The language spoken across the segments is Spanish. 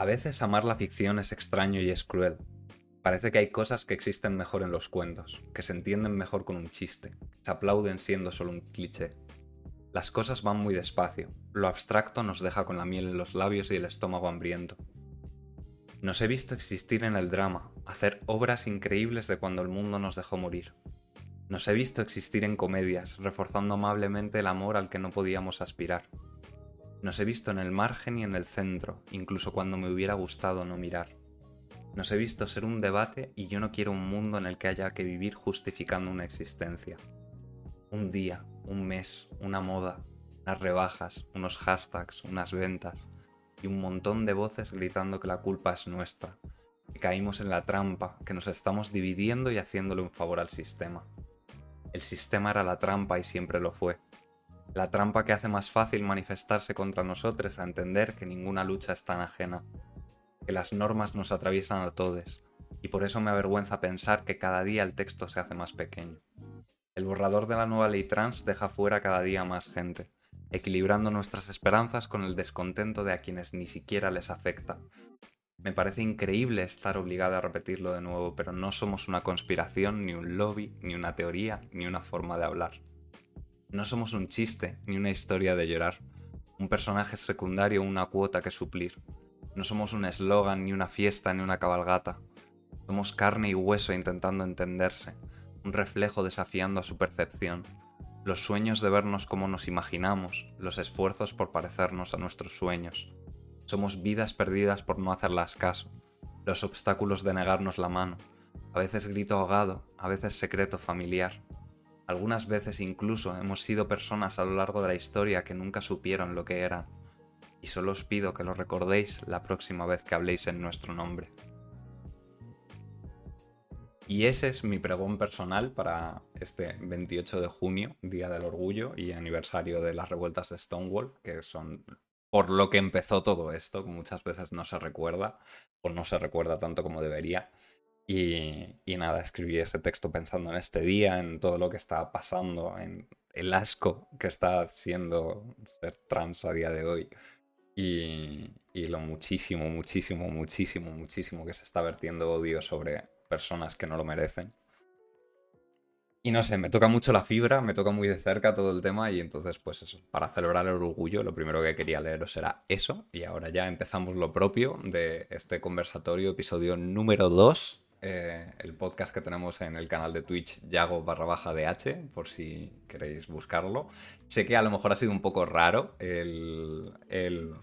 A veces amar la ficción es extraño y es cruel. Parece que hay cosas que existen mejor en los cuentos, que se entienden mejor con un chiste, se aplauden siendo solo un cliché. Las cosas van muy despacio, lo abstracto nos deja con la miel en los labios y el estómago hambriento. Nos he visto existir en el drama, hacer obras increíbles de cuando el mundo nos dejó morir. Nos he visto existir en comedias, reforzando amablemente el amor al que no podíamos aspirar. Nos he visto en el margen y en el centro, incluso cuando me hubiera gustado no mirar. Nos he visto ser un debate y yo no quiero un mundo en el que haya que vivir justificando una existencia. Un día, un mes, una moda, unas rebajas, unos hashtags, unas ventas y un montón de voces gritando que la culpa es nuestra, que caímos en la trampa, que nos estamos dividiendo y haciéndole un favor al sistema. El sistema era la trampa y siempre lo fue la trampa que hace más fácil manifestarse contra nosotros a entender que ninguna lucha es tan ajena, que las normas nos atraviesan a todos, y por eso me avergüenza pensar que cada día el texto se hace más pequeño. El borrador de la nueva ley trans deja fuera cada día más gente, equilibrando nuestras esperanzas con el descontento de a quienes ni siquiera les afecta. Me parece increíble estar obligada a repetirlo de nuevo, pero no somos una conspiración, ni un lobby, ni una teoría, ni una forma de hablar. No somos un chiste ni una historia de llorar, un personaje secundario o una cuota que suplir. No somos un eslogan, ni una fiesta, ni una cabalgata. Somos carne y hueso intentando entenderse, un reflejo desafiando a su percepción. Los sueños de vernos como nos imaginamos, los esfuerzos por parecernos a nuestros sueños. Somos vidas perdidas por no hacerlas caso, los obstáculos de negarnos la mano, a veces grito ahogado, a veces secreto familiar. Algunas veces incluso hemos sido personas a lo largo de la historia que nunca supieron lo que eran. Y solo os pido que lo recordéis la próxima vez que habléis en nuestro nombre. Y ese es mi pregón personal para este 28 de junio, Día del Orgullo y aniversario de las revueltas de Stonewall, que son por lo que empezó todo esto, que muchas veces no se recuerda, o no se recuerda tanto como debería. Y, nada, escribí ese texto pensando en este día, en todo lo que está pasando, en el asco que está siendo ser trans a día de hoy. Y, y, lo muchísimo, muchísimo, muchísimo, muchísimo que se está vertiendo odio sobre personas que no lo merecen. Y no sé, me toca mucho la fibra, me toca muy de cerca todo el tema y entonces pues eso, para celebrar el orgullo lo primero que quería leeros era eso y ahora ya empezamos lo propio de este conversatorio, episodio número 2 eh, el podcast que tenemos en el canal de Twitch, Yago barra baja DH, por si queréis buscarlo. Sé que a lo mejor ha sido un poco raro el, el,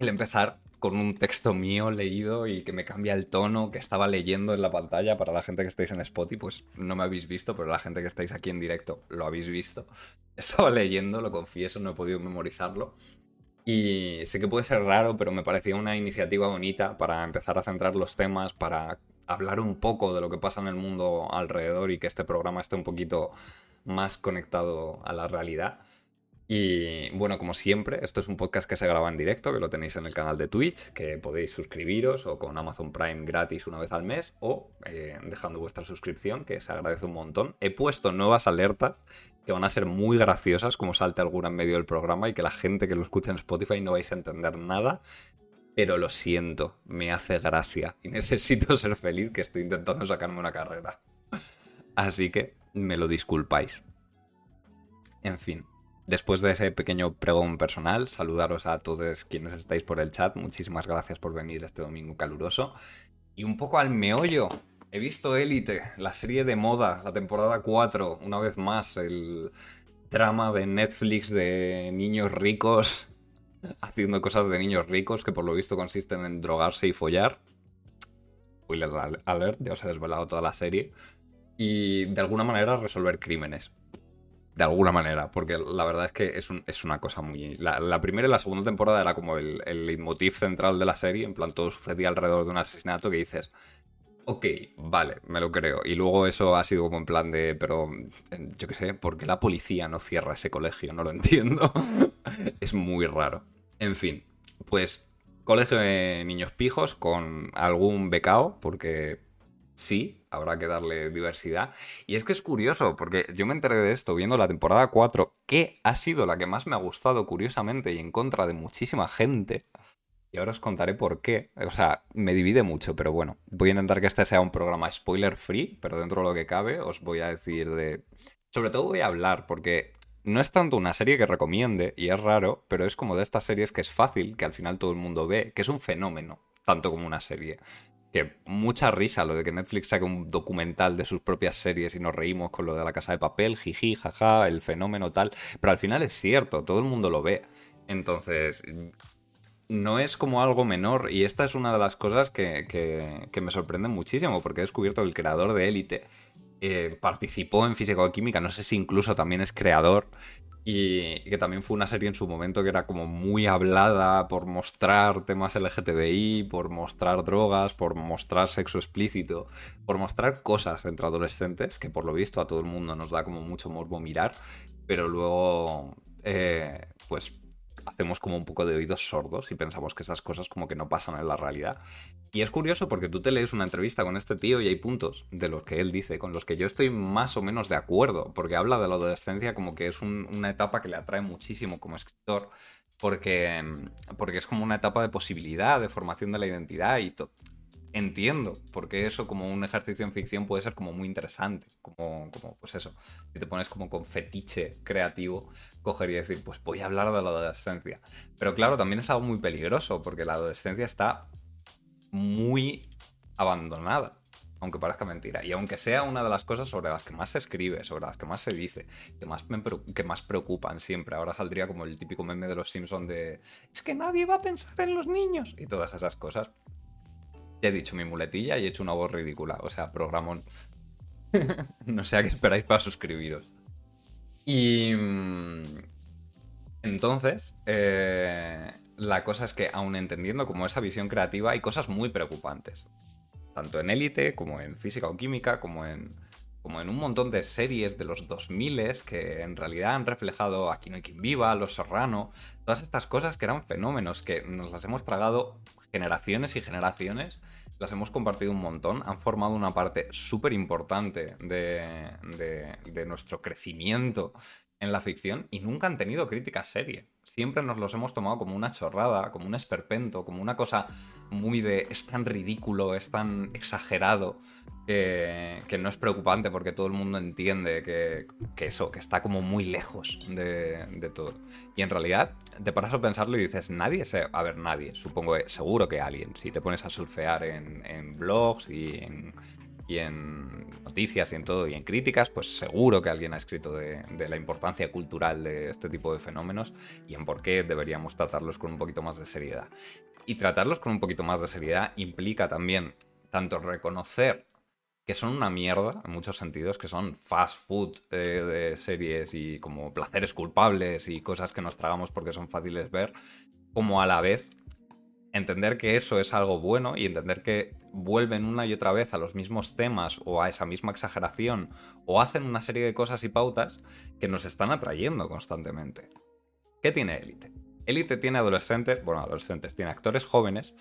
el empezar con un texto mío leído y que me cambia el tono que estaba leyendo en la pantalla. Para la gente que estáis en Spotify, pues no me habéis visto, pero la gente que estáis aquí en directo lo habéis visto. Estaba leyendo, lo confieso, no he podido memorizarlo. Y sé que puede ser raro, pero me parecía una iniciativa bonita para empezar a centrar los temas, para hablar un poco de lo que pasa en el mundo alrededor y que este programa esté un poquito más conectado a la realidad. Y bueno, como siempre, esto es un podcast que se graba en directo, que lo tenéis en el canal de Twitch, que podéis suscribiros o con Amazon Prime gratis una vez al mes o eh, dejando vuestra suscripción, que se agradece un montón. He puesto nuevas alertas que van a ser muy graciosas, como salte alguna en medio del programa y que la gente que lo escucha en Spotify no vais a entender nada. Pero lo siento, me hace gracia y necesito ser feliz que estoy intentando sacarme una carrera. Así que me lo disculpáis. En fin, Después de ese pequeño pregón personal, saludaros a todos quienes estáis por el chat. Muchísimas gracias por venir este domingo caluroso. Y un poco al meollo. He visto Élite, la serie de moda, la temporada 4, una vez más, el drama de Netflix de niños ricos haciendo cosas de niños ricos que por lo visto consisten en drogarse y follar. Spoiler alert, ya os he desvelado toda la serie. Y de alguna manera resolver crímenes de alguna manera, porque la verdad es que es, una cosa muy... La, primera y la segunda temporada era como el, el leitmotiv central de la serie, en plan todo sucedía alrededor de un asesinato que dices, ok, vale, me lo creo. Y luego eso ha sido como en plan de, pero yo qué sé, ¿por qué la policía no cierra ese colegio? No lo entiendo. es muy raro. En fin, pues colegio de niños pijos con algún becao, porque sí, habrá que darle diversidad. Y es que es curioso, porque yo me enteré de esto viendo la temporada 4, que ha sido la que más me ha gustado, curiosamente, y en contra de muchísima gente. Y ahora os contaré por qué. O sea, me divide mucho, pero bueno, voy a intentar que este sea un programa spoiler free, pero dentro de lo que cabe os voy a decir de... Sobre todo voy a hablar, porque no es tanto una serie que recomiende, y es raro, pero es como de estas series que es fácil, que al final todo el mundo ve, que es un fenómeno, tanto como una serie. Que mucha risa lo de que Netflix saque un documental de sus propias series y nos reímos con lo de la casa de papel, jiji, jaja, el fenómeno tal, pero al final es cierto, todo el mundo lo ve. Entonces, no es como algo menor y esta es una de las cosas que, que, me sorprende muchísimo porque he descubierto que el creador de Élite eh, participó en física o química, no sé si incluso también es creador y que también fue una serie en su momento que era como muy hablada por mostrar temas LGTBI, por mostrar drogas, por mostrar sexo explícito, por mostrar cosas entre adolescentes, que por lo visto a todo el mundo nos da como mucho morbo mirar, pero luego, eh, pues hacemos como un poco de oídos sordos y pensamos que esas cosas como que no pasan en la realidad. Y es curioso porque tú te lees una entrevista con este tío y hay puntos de los que él dice con los que yo estoy más o menos de acuerdo, porque habla de la adolescencia como que es una etapa que le atrae muchísimo como escritor. Porque, porque es como una etapa de posibilidad, de formación de la identidad y entiendo porque eso como un ejercicio en ficción puede ser como muy interesante, como, como pues eso, si te pones como con fetiche creativo, coger y decir, pues voy a hablar de la adolescencia. Pero claro, también es algo muy peligroso porque la adolescencia está muy abandonada, aunque parezca mentira. Y aunque sea una de las cosas sobre las que más se escribe, sobre las que más se dice, que más, que más preocupan siempre, ahora saldría como el típico meme de los Simpsons de, es que nadie va a pensar en los niños y todas esas cosas he dicho mi muletilla y he hecho una voz ridícula. O sea, programón. no sé a qué esperáis para suscribiros. Y. Mm, entonces, eh, la cosa es que, aún entendiendo como esa visión creativa, hay cosas muy preocupantes. Tanto en élite, como en física o química, como en, como en un montón de series de los 2000 que en realidad han reflejado Aquí no hay quien viva, Los Serrano, todas estas cosas que eran fenómenos que nos las hemos tragado generaciones y generaciones, las hemos compartido un montón, han formado una parte súper importante de, de, nuestro crecimiento en la ficción y nunca han tenido crítica serie. Siempre nos los hemos tomado como una chorrada, como un esperpento, como una cosa muy de es tan ridículo, es tan exagerado que, no es preocupante porque todo el mundo entiende que, eso, que está como muy lejos de, todo. Y en realidad te paras a pensarlo y dices, nadie se... A ver, nadie, supongo, seguro que alguien, si te pones a surfear en, blogs y en, y en noticias y en todo y en críticas, pues seguro que alguien ha escrito de, la importancia cultural de este tipo de fenómenos y en por qué deberíamos tratarlos con un poquito más de seriedad. Y tratarlos con un poquito más de seriedad implica también tanto reconocer que son una mierda en muchos sentidos, que son fast food eh, de series y como placeres culpables y cosas que nos tragamos porque son fáciles ver, como a la vez entender que eso es algo bueno y entender que vuelven una y otra vez a los mismos temas o a esa misma exageración o hacen una serie de cosas y pautas que nos están atrayendo constantemente. ¿Qué tiene Elite? Elite tiene adolescentes, bueno, adolescentes, tiene actores jóvenes,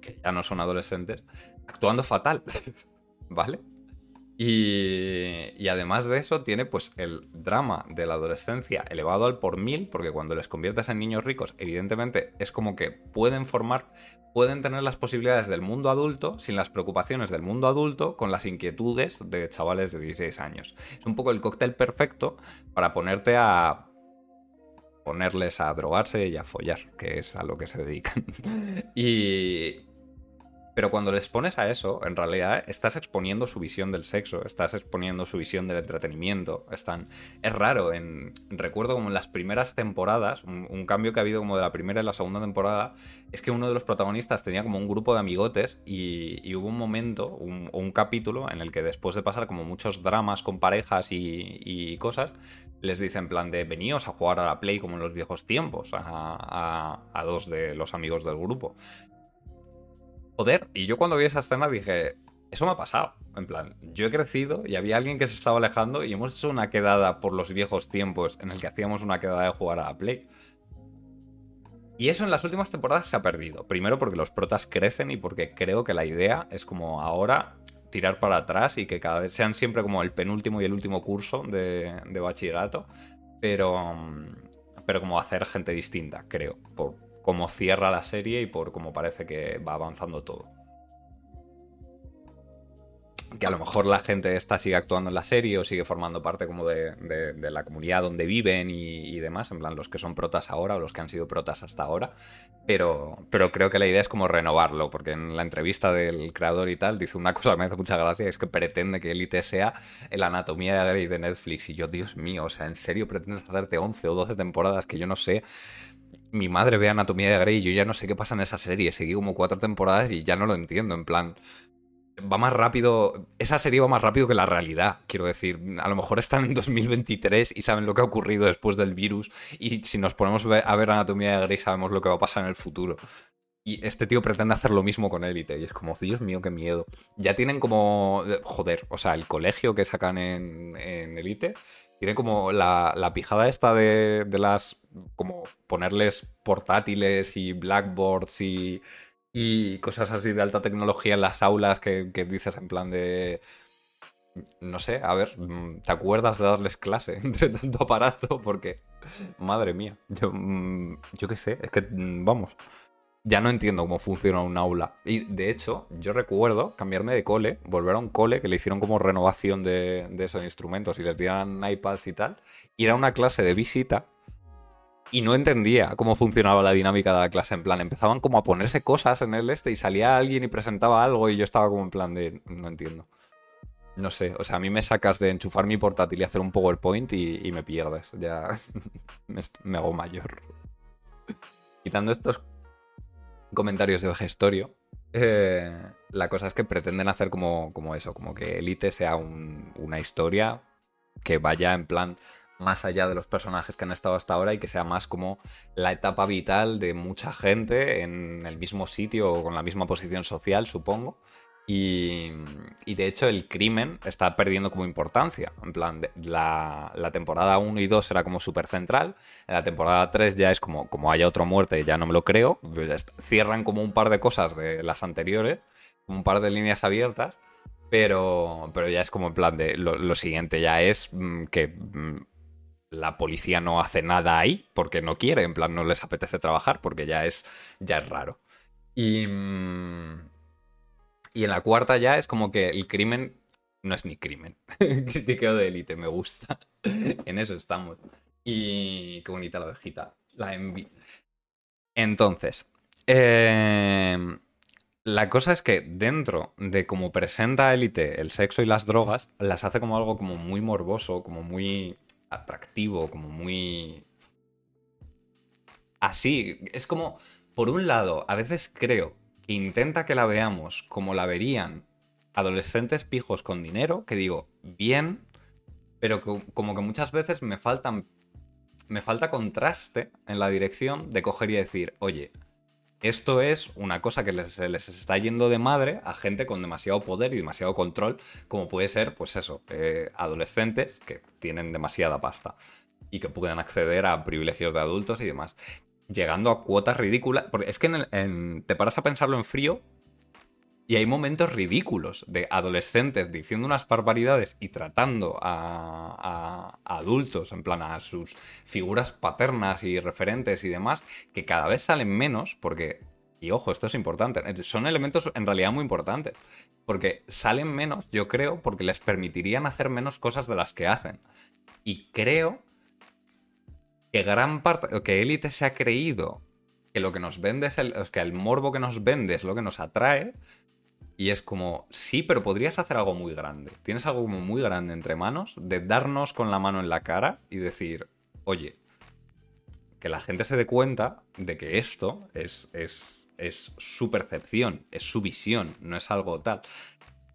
que ya no son adolescentes, actuando fatal. ¿vale? Y, además de eso tiene pues el drama de la adolescencia elevado al por mil, porque cuando les conviertes en niños ricos, evidentemente es como que pueden formar, pueden tener las posibilidades del mundo adulto sin las preocupaciones del mundo adulto con las inquietudes de chavales de 16 años. Es un poco el cóctel perfecto para ponerte a ponerles a drogarse y a follar, que es a lo que se dedican. y, pero cuando les pones a eso, en realidad estás exponiendo su visión del sexo, estás exponiendo su visión del entretenimiento. Es raro, en... recuerdo como en las primeras temporadas, un, cambio que ha habido como de la primera y la segunda temporada, es que uno de los protagonistas tenía como un grupo de amigotes y, hubo un momento, un, un, capítulo en el que después de pasar como muchos dramas con parejas y, cosas, les dice en plan de veníos a jugar a la Play como en los viejos tiempos a dos de los amigos del grupo. Joder, y yo cuando vi esa escena dije, eso me ha pasado. En plan, yo he crecido y había alguien que se estaba alejando y hemos hecho una quedada por los viejos tiempos en el que hacíamos una quedada de jugar a la Play. Y eso en las últimas temporadas se ha perdido. Primero porque los protas crecen y porque creo que la idea es como ahora tirar para atrás y que cada vez sean siempre como el penúltimo y el último curso de, de bachillerato. Pero, pero como hacer gente distinta, creo. Cómo cierra la serie y por cómo parece que va avanzando todo que a lo mejor la gente esta sigue actuando en la serie o sigue formando parte como de, la comunidad donde viven y, demás, en plan los que son protas ahora o los que han sido protas hasta ahora, pero, pero creo que la idea es como renovarlo, porque en la entrevista del creador y tal dice una cosa que me hace mucha gracia, es que pretende que Elite sea la anatomía de Grey de Netflix y yo, Dios mío, o sea, ¿en serio pretendes hacerte 11 o 12 temporadas que yo no sé? Mi madre ve Anatomía de Grey y yo ya no sé qué pasa en esa serie. Seguí como cuatro temporadas y ya no lo entiendo. En plan, va más rápido, esa serie va más rápido que la realidad, quiero decir. A lo mejor están en 2023 y saben lo que ha ocurrido después del virus y si nos ponemos a ver Anatomía de Grey sabemos lo que va a pasar en el futuro. Y este tío pretende hacer lo mismo con Elite y es como, Dios mío, qué miedo. Ya tienen como, joder, o sea, el colegio que sacan en, en Elite tiene como la, la pijada esta de, de las, como ponerles portátiles y blackboards y y cosas así de alta tecnología en las aulas que, dices en plan de... No sé, a ver, mm, ¿te acuerdas de darles clase entre tanto aparato? Porque, madre mía, yo, mm, yo qué sé, es que, mm, vamos, ya no entiendo cómo funciona un aula. Y de hecho, yo recuerdo cambiarme de cole, volver a un cole que le hicieron como renovación de, esos instrumentos y les dieran iPads y tal. Y era una clase de visita y no entendía cómo funcionaba la dinámica de la clase. En plan, empezaban como a ponerse cosas en el este y salía alguien y presentaba algo y yo estaba como en plan de, no entiendo. No sé, o sea, a mí me sacas de enchufar mi portátil y hacer un PowerPoint y, me pierdes. Ya me, hago mayor. Quitando estos comentarios de gestorio, eh, la cosa es que pretenden hacer como, como eso, como que Elite sea una historia que vaya en plan más allá de los personajes que han estado hasta ahora y que sea más como la etapa vital de mucha gente en el mismo sitio o con la misma posición social, supongo. Y, de hecho el crimen está perdiendo como importancia. En plan, la, temporada 1 y 2 era como súper central. En la temporada 3 ya es como, como haya otra muerte, ya no me lo creo. Cierran como un par de cosas de las anteriores, un par de líneas abiertas. Pero, pero ya es como en plan de lo, lo siguiente ya es mm, que mm, la policía no hace nada ahí porque no quiere, en plan no les apetece trabajar porque ya es, ya es raro. Y, mm, y en la cuarta ya es como que el crimen no es ni crimen. Critiqueo de élite, me gusta. en eso estamos. Y qué bonita la ovejita. La envi. Entonces, em, la cosa es que dentro de cómo presenta Élite el sexo y las drogas, las hace como algo como muy morboso, como muy atractivo, como muy... Así, es como, por un lado, a veces creo que intenta que la veamos como la verían adolescentes pijos con dinero, que digo, bien, pero como que muchas veces me faltan... Me falta contraste en la dirección de coger y decir, oye, esto es una cosa que les, les, está yendo de madre a gente con demasiado poder y demasiado control, como puede ser, pues eso, eh, adolescentes que tienen demasiada pasta y que pueden acceder a privilegios de adultos y demás. Llegando a cuotas ridículas. Porque es que te paras a pensarlo en frío y hay momentos ridículos de adolescentes diciendo unas barbaridades y tratando a, adultos, en plan a sus figuras paternas y referentes y demás, que cada vez salen menos porque, y ojo, esto es importante, son elementos en realidad muy importantes, porque salen menos, yo creo, porque les permitirían hacer menos cosas de las que hacen. Y creo que gran parte, que Élite se ha creído que lo que nos vende es el, que el morbo que nos vende es lo que nos atrae, y es como, sí, pero podrías hacer algo muy grande. Tienes algo como muy grande entre manos, de darnos con la mano en la cara y decir, oye, que la gente se dé cuenta de que esto es, es, es su percepción, es su visión, no es algo tal.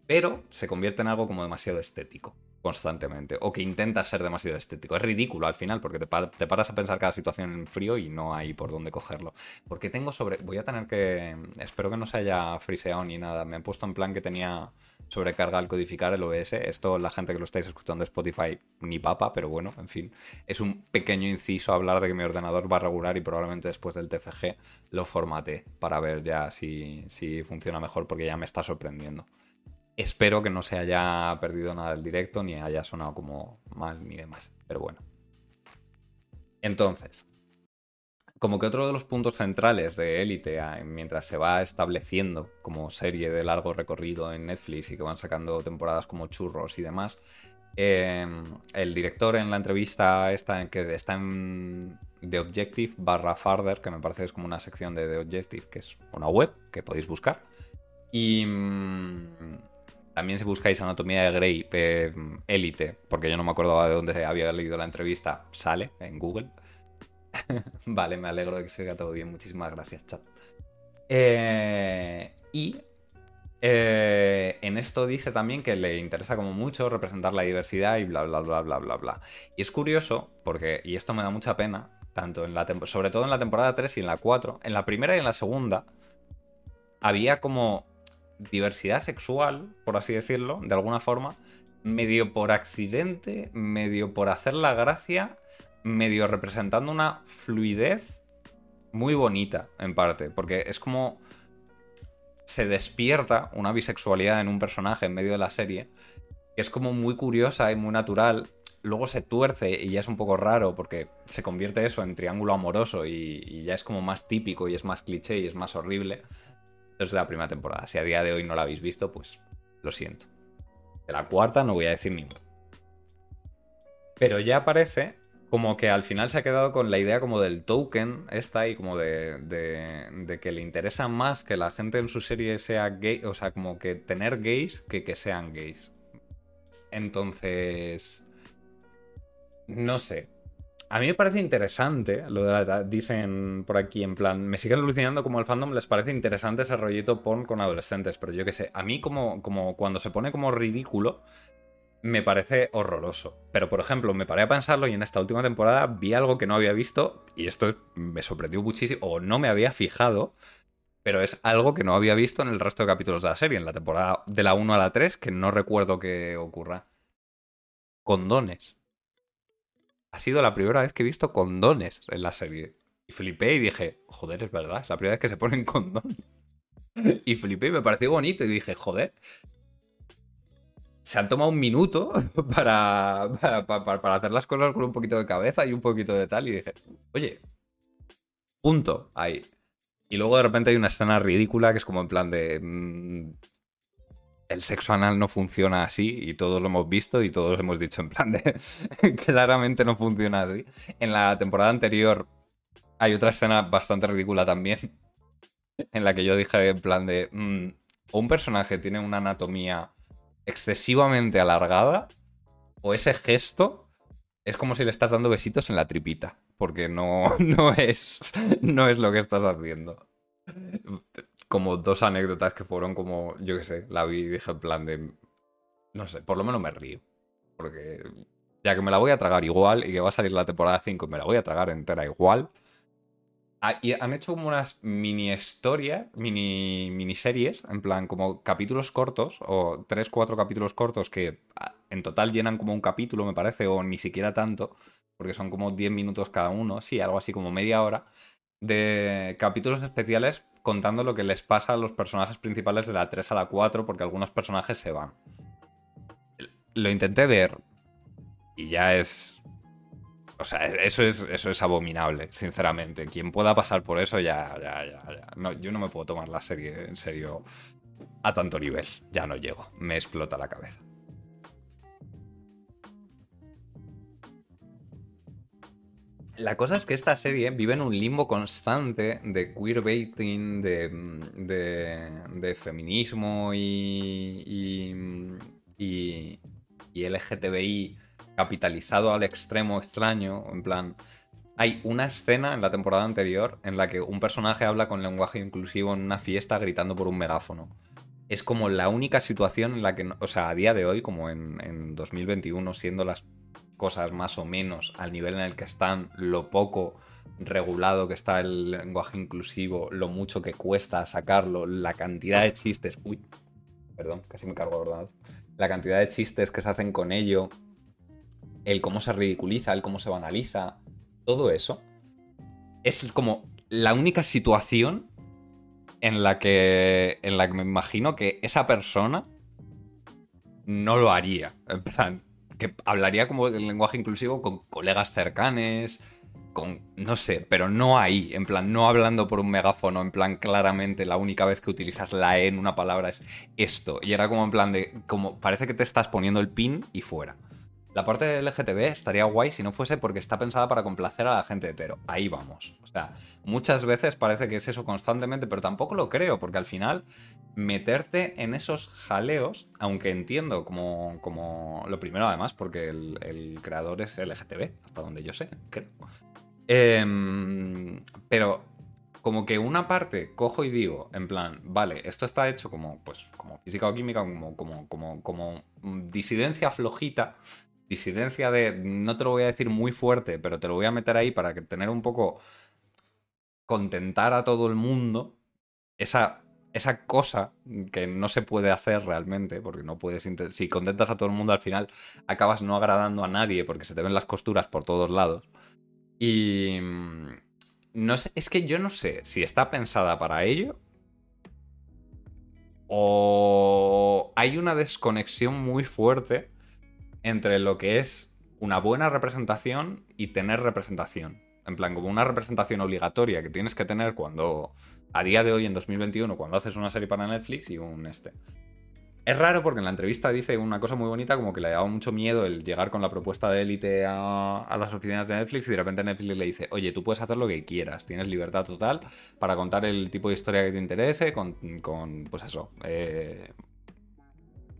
Pero se convierte en algo como demasiado estético constantemente o que intenta ser demasiado estético. Es ridículo al final porque te, paras a pensar cada situación en frío y no hay por dónde cogerlo. Porque tengo sobre... Voy a tener que... Espero que no se haya friseado ni nada. Me he puesto en plan que tenía sobrecarga al codificar el OBS. Esto la gente que lo estáis escuchando de Spotify ni papa, pero bueno, en fin. Es un pequeño inciso hablar de que mi ordenador va a regular y probablemente después del TFG lo formate para ver ya si, si funciona mejor porque ya me está sorprendiendo. Espero que no se haya perdido nada del directo, ni haya sonado como mal, ni demás. Pero bueno. Entonces, como que otro de los puntos centrales de Élite, mientras se va estableciendo como serie de largo recorrido en Netflix y que van sacando temporadas como churros y demás, em, el director en la entrevista esta, que está en The Objective barra Farther, que me parece que es como una sección de The Objective, que es una web que podéis buscar. Y mm, también si buscáis Anatomía de Grey, Élite, porque yo no me acordaba de dónde había leído la entrevista, sale en Google. vale, me alegro de que se oiga todo bien. Muchísimas gracias, chat. Eh, y eh, en esto dice también que le interesa como mucho representar la diversidad y bla, bla, bla, bla, bla, bla. Y es curioso, porque, y esto me da mucha pena, tanto en la sobre todo en la temporada 3 y en la 4, en la primera y en la segunda, había como diversidad sexual, por así decirlo, de alguna forma, medio por accidente, medio por hacer la gracia, medio representando una fluidez muy bonita, en parte, porque es como se despierta una bisexualidad en un personaje en medio de la serie, que es como muy curiosa y muy natural. Luego se tuerce y ya es un poco raro porque se convierte eso en triángulo amoroso y, ya es como más típico y es más cliché y es más horrible. Desde la primera temporada. Si a día de hoy no la habéis visto, pues lo siento. De la cuarta no voy a decir ni Pero ya aparece como que al final se ha quedado con la idea como del token esta y como de, de, que le interesa más que la gente en su serie sea gay, o sea, como que tener gays que que sean gays. Entonces, no sé. A mí me parece interesante lo de la, dicen por aquí en plan, me siguen alucinando como el fandom les parece interesante ese rollito porn con adolescentes, pero yo qué sé, a mí como, como cuando se pone como ridículo, me parece horroroso. Pero, por ejemplo, me paré a pensarlo y en esta última temporada vi algo que no había visto y esto me sorprendió muchísimo, o no me había fijado, pero es algo que no había visto en el resto de capítulos de la serie, en la temporada de la 1 a la 3, que no recuerdo que ocurra. Condones. Ha sido la primera vez que he visto condones en la serie. Y flipé y dije, joder, es verdad, es la primera vez que se ponen condones. Y flipé y me pareció bonito y dije, joder, se han tomado un minuto para, para, hacer las cosas con un poquito de cabeza y un poquito de tal. Y dije, oye, punto, ahí. Y luego de repente hay una escena ridícula que es como en plan de... Mm, el sexo anal no funciona así y todos lo hemos visto y todos hemos dicho en plan de... claramente no funciona así. En la temporada anterior hay otra escena bastante ridícula también en la que yo dije en plan de... Mm, un personaje tiene una anatomía excesivamente alargada o ese gesto es como si le estás dando besitos en la tripita, porque no, no, es, no es lo que estás haciendo. Como dos anécdotas que fueron como, yo qué sé, la vi y dije en plan de, no sé, por lo menos me río, porque ya que me la voy a tragar igual y que va a salir la temporada 5 y me la voy a tragar entera igual, Ah, y han hecho como unas mini historias, mini miniseries, en plan como capítulos cortos, o tres, cuatro capítulos cortos que ah, en total llenan como un capítulo, me parece, o ni siquiera tanto, porque son como 10 minutos cada uno, sí, algo así como media hora, de capítulos especiales contando lo que les pasa a los personajes principales de la 3 a la 4, porque algunos personajes se van. Lo intenté ver y ya es o sea, eso es, eso es abominable, sinceramente. Quien pueda pasar por eso, ya, ya, ya, ya. No, yo no me puedo tomar la serie en serio a tanto nivel. Ya no llego. Me explota la cabeza. La cosa es que esta serie vive en un limbo constante de queerbaiting, de, de, de feminismo y, y, y, y LGTBI capitalizado al extremo extraño, en plan... Hay una escena en la temporada anterior en la que un personaje habla con lenguaje inclusivo en una fiesta gritando por un megáfono. Es como la única situación en la que, o sea, a día de hoy, como en, en 2021, siendo las cosas más o menos al nivel en el que están, lo poco regulado que está el lenguaje inclusivo, lo mucho que cuesta sacarlo, la cantidad de chistes, uy, perdón, casi me cargo ¿verdad? La cantidad de chistes que se hacen con ello, el cómo se ridiculiza, el cómo se banaliza, todo eso, es como la única situación en la que, en la que me imagino que esa persona no lo haría. En plan, que hablaría como del lenguaje inclusivo con colegas cercanes, con, no sé, pero no ahí, en plan, no hablando por un megáfono, en plan, claramente la única vez que utilizas la E en una palabra es esto. Y era como en plan de, como parece que te estás poniendo el pin y fuera. La parte de LGTB estaría guay si no fuese porque está pensada para complacer a la gente hetero. Ahí vamos. O sea, muchas veces parece que es eso constantemente, pero tampoco lo creo, porque al final meterte en esos jaleos, aunque entiendo como, como lo primero además, porque el, creador es LGTB, hasta donde yo sé, creo. Em, pero como que una parte cojo y digo, en plan, vale, esto está hecho como, pues, como física o química, como, como, como, como disidencia flojita disidencia de, no te lo voy a decir muy fuerte, pero te lo voy a meter ahí para que tener un poco, contentar a todo el mundo, esa, esa cosa que no se puede hacer realmente, porque no puedes, si contentas a todo el mundo al final, acabas no agradando a nadie porque se te ven las costuras por todos lados. Y... Mm, no es que yo no sé si está pensada para ello o hay una desconexión muy fuerte entre lo que es una buena representación y tener representación. En plan, como una representación obligatoria que tienes que tener cuando, a día de hoy, en 2021, cuando haces una serie para Netflix y un este. Es raro porque en la entrevista dice una cosa muy bonita, como que le daba mucho miedo el llegar con la propuesta de élite a, las oficinas de Netflix y de repente Netflix le dice, oye, tú puedes hacer lo que quieras, tienes libertad total para contar el tipo de historia que te interese, con, con pues eso, eh,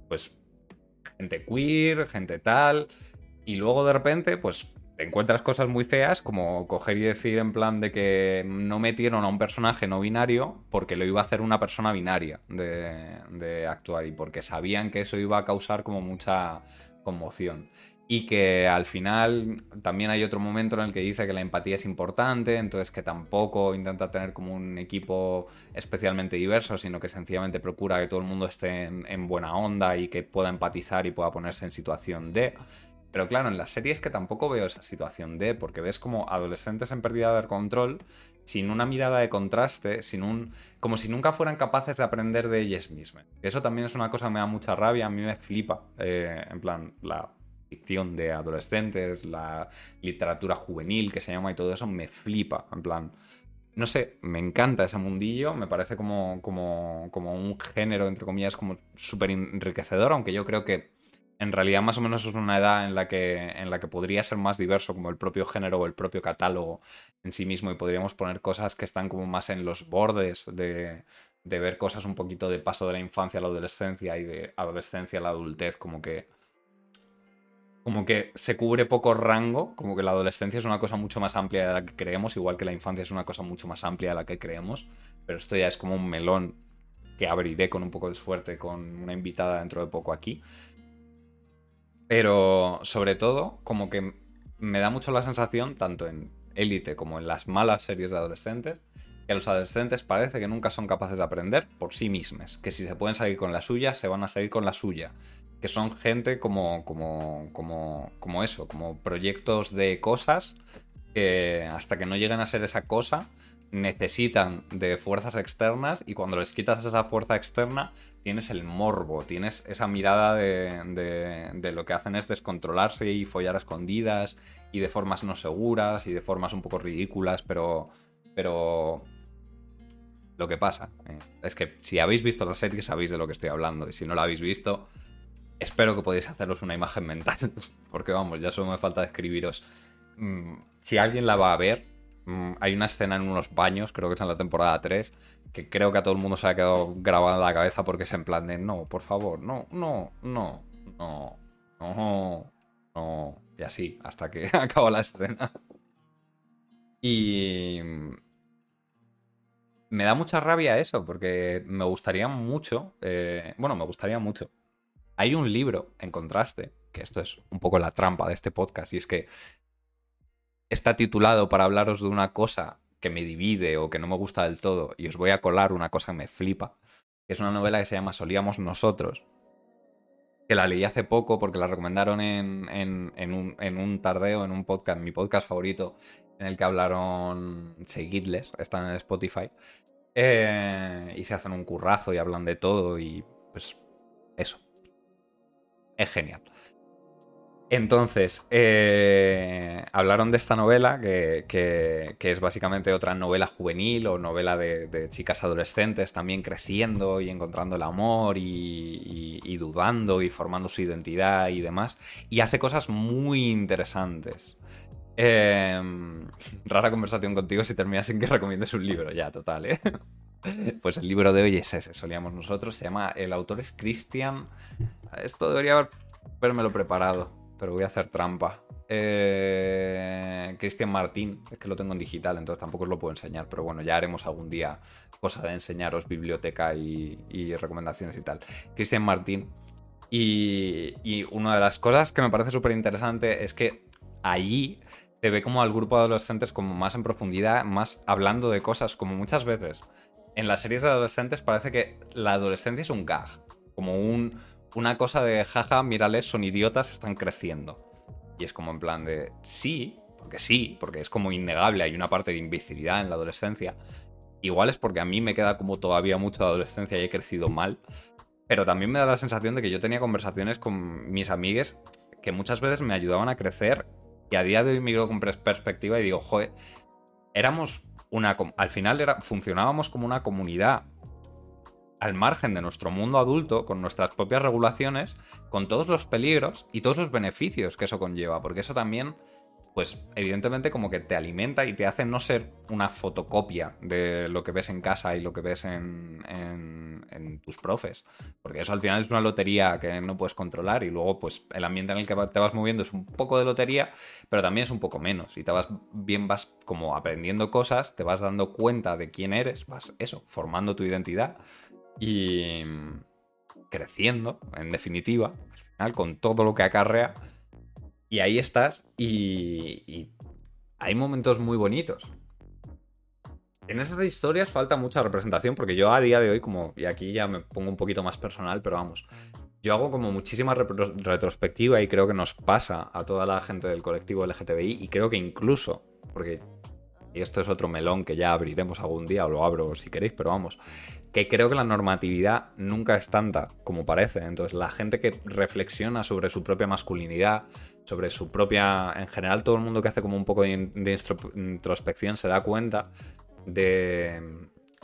pues gente queer, gente tal, y luego de repente, pues te encuentras cosas muy feas como coger y decir en plan de que no metieron a un personaje no binario porque lo iba a hacer una persona binaria de, actuar y porque sabían que eso iba a causar como mucha conmoción. Y que al final también hay otro momento en el que dice que la empatía es importante, entonces que tampoco intenta tener como un equipo especialmente diverso, sino que sencillamente procura que todo el mundo esté en, buena onda y que pueda empatizar y pueda ponerse en situación de... Pero claro, en las series que tampoco veo esa situación de, porque ves como adolescentes en pérdida de control, sin una mirada de contraste, sin un. como si nunca fueran capaces de aprender de ellas mismas. Eso también es una cosa que me da mucha rabia, a mí me flipa. Eh, en plan, la ficción de adolescentes, la literatura juvenil que se llama y todo eso, me flipa. En plan, no sé, me encanta ese mundillo, me parece como, como, como un género, entre comillas, como súper enriquecedor, aunque yo creo que en realidad más o menos es una edad en la, que, en la que podría ser más diverso como el propio género o el propio catálogo en sí mismo y podríamos poner cosas que están como más en los bordes de, de ver cosas un poquito de paso de la infancia a la adolescencia y de adolescencia a la adultez, como que como que se cubre poco rango, como que la adolescencia es una cosa mucho más amplia de la que creemos, igual que la infancia es una cosa mucho más amplia de la que creemos, pero esto ya es como un melón que abriré con un poco de suerte con una invitada dentro de poco aquí. Pero sobre todo, como que me da mucho la sensación, tanto en Élite como en las malas series de adolescentes, que los adolescentes parece que nunca son capaces de aprender por sí mismos, que si se pueden salir con la suya, se van a salir con la suya, que son gente como, como, como, como eso, como proyectos de cosas que hasta que no lleguen a ser esa cosa necesitan de fuerzas externas y cuando les quitas esa fuerza externa tienes el morbo, tienes esa mirada de, de, lo que hacen es descontrolarse y follar a escondidas y de formas no seguras y de formas un poco ridículas, pero, pero lo que pasa eh, es que si habéis visto la serie sabéis de lo que estoy hablando y si no la habéis visto espero que podáis haceros una imagen mental, porque vamos, ya solo me falta escribiros. Mm, si alguien la va a ver, mm, hay una escena en unos baños, creo que es en la temporada 3, que creo que a todo el mundo se ha quedado grabada en la cabeza porque es en plan de, no, por favor, no, no, no, no, no, no, y así, hasta que acaba la escena. Y me da mucha rabia eso, porque me gustaría mucho, eh, bueno, me gustaría mucho, hay un libro, en contraste, que esto es un poco la trampa de este podcast, y es que está titulado para hablaros de una cosa que me divide o que no me gusta del todo, y os voy a colar una cosa que me flipa, es una novela que se llama Solíamos Nosotros, que la leí hace poco porque la recomendaron en, un, tardeo, en un podcast, mi podcast favorito, en el que hablaron Seguidles, están en Spotify, eh, y se hacen un currazo y hablan de todo y pues eso es genial. Entonces, eh, hablaron de esta novela, que, es básicamente otra novela juvenil o novela de, chicas adolescentes también creciendo y encontrando el amor y, dudando y formando su identidad y demás. Y hace cosas muy interesantes. Em, rara conversación contigo si terminas sin que recomiendes un libro, ya, total, ¿eh? Pues el libro de hoy es ese, solíamos nosotros. Se llama. El autor es Christian. Esto debería haberme lo preparado pero voy a hacer trampa. Eh, Cristian Martín, es que lo tengo en digital, entonces tampoco os lo puedo enseñar, pero bueno, ya haremos algún día cosa de enseñaros biblioteca y, recomendaciones y tal. Cristian Martín. Y, y, una de las cosas que me parece súper interesante es que allí te ve como al grupo de adolescentes como más en profundidad, más hablando de cosas, como muchas veces. En las series de adolescentes parece que la adolescencia es un gag, como un, una cosa de jaja, mírales, son idiotas, están creciendo. Y es como en plan de sí, porque sí, porque es como innegable, hay una parte de imbecilidad en la adolescencia. Igual es porque a mí me queda como todavía mucho de adolescencia y he crecido mal. Pero también me da la sensación de que yo tenía conversaciones con mis amigues que muchas veces me ayudaban a crecer y a día de hoy miro con perspectiva y digo, joder, éramos una... Al final funcionábamos como una comunidad al margen de nuestro mundo adulto, con nuestras propias regulaciones, con todos los peligros y todos los beneficios que eso conlleva, porque eso también, pues evidentemente como que te alimenta y te hace no ser una fotocopia de lo que ves en casa y lo que ves en, tus profes, porque eso al final es una lotería que no puedes controlar y luego pues el ambiente en el que te vas moviendo es un poco de lotería, pero también es un poco menos y te vas bien, vas como aprendiendo cosas, te vas dando cuenta de quién eres, vas eso, formando tu identidad y creciendo, en definitiva, al final, con todo lo que acarrea. Y ahí estás y, hay momentos muy bonitos. En esas historias falta mucha representación porque yo a día de hoy, como, y aquí ya me pongo un poquito más personal, pero vamos, yo hago como muchísima retrospectiva y creo que nos pasa a toda la gente del colectivo LGTBI y creo que incluso, porque esto es otro melón que ya abriremos algún día o lo abro si queréis, pero vamos, que creo que la normatividad nunca es tanta como parece. Entonces, la gente que reflexiona sobre su propia masculinidad, sobre su propia. En general, todo el mundo que hace como un poco de, introspección se da cuenta de,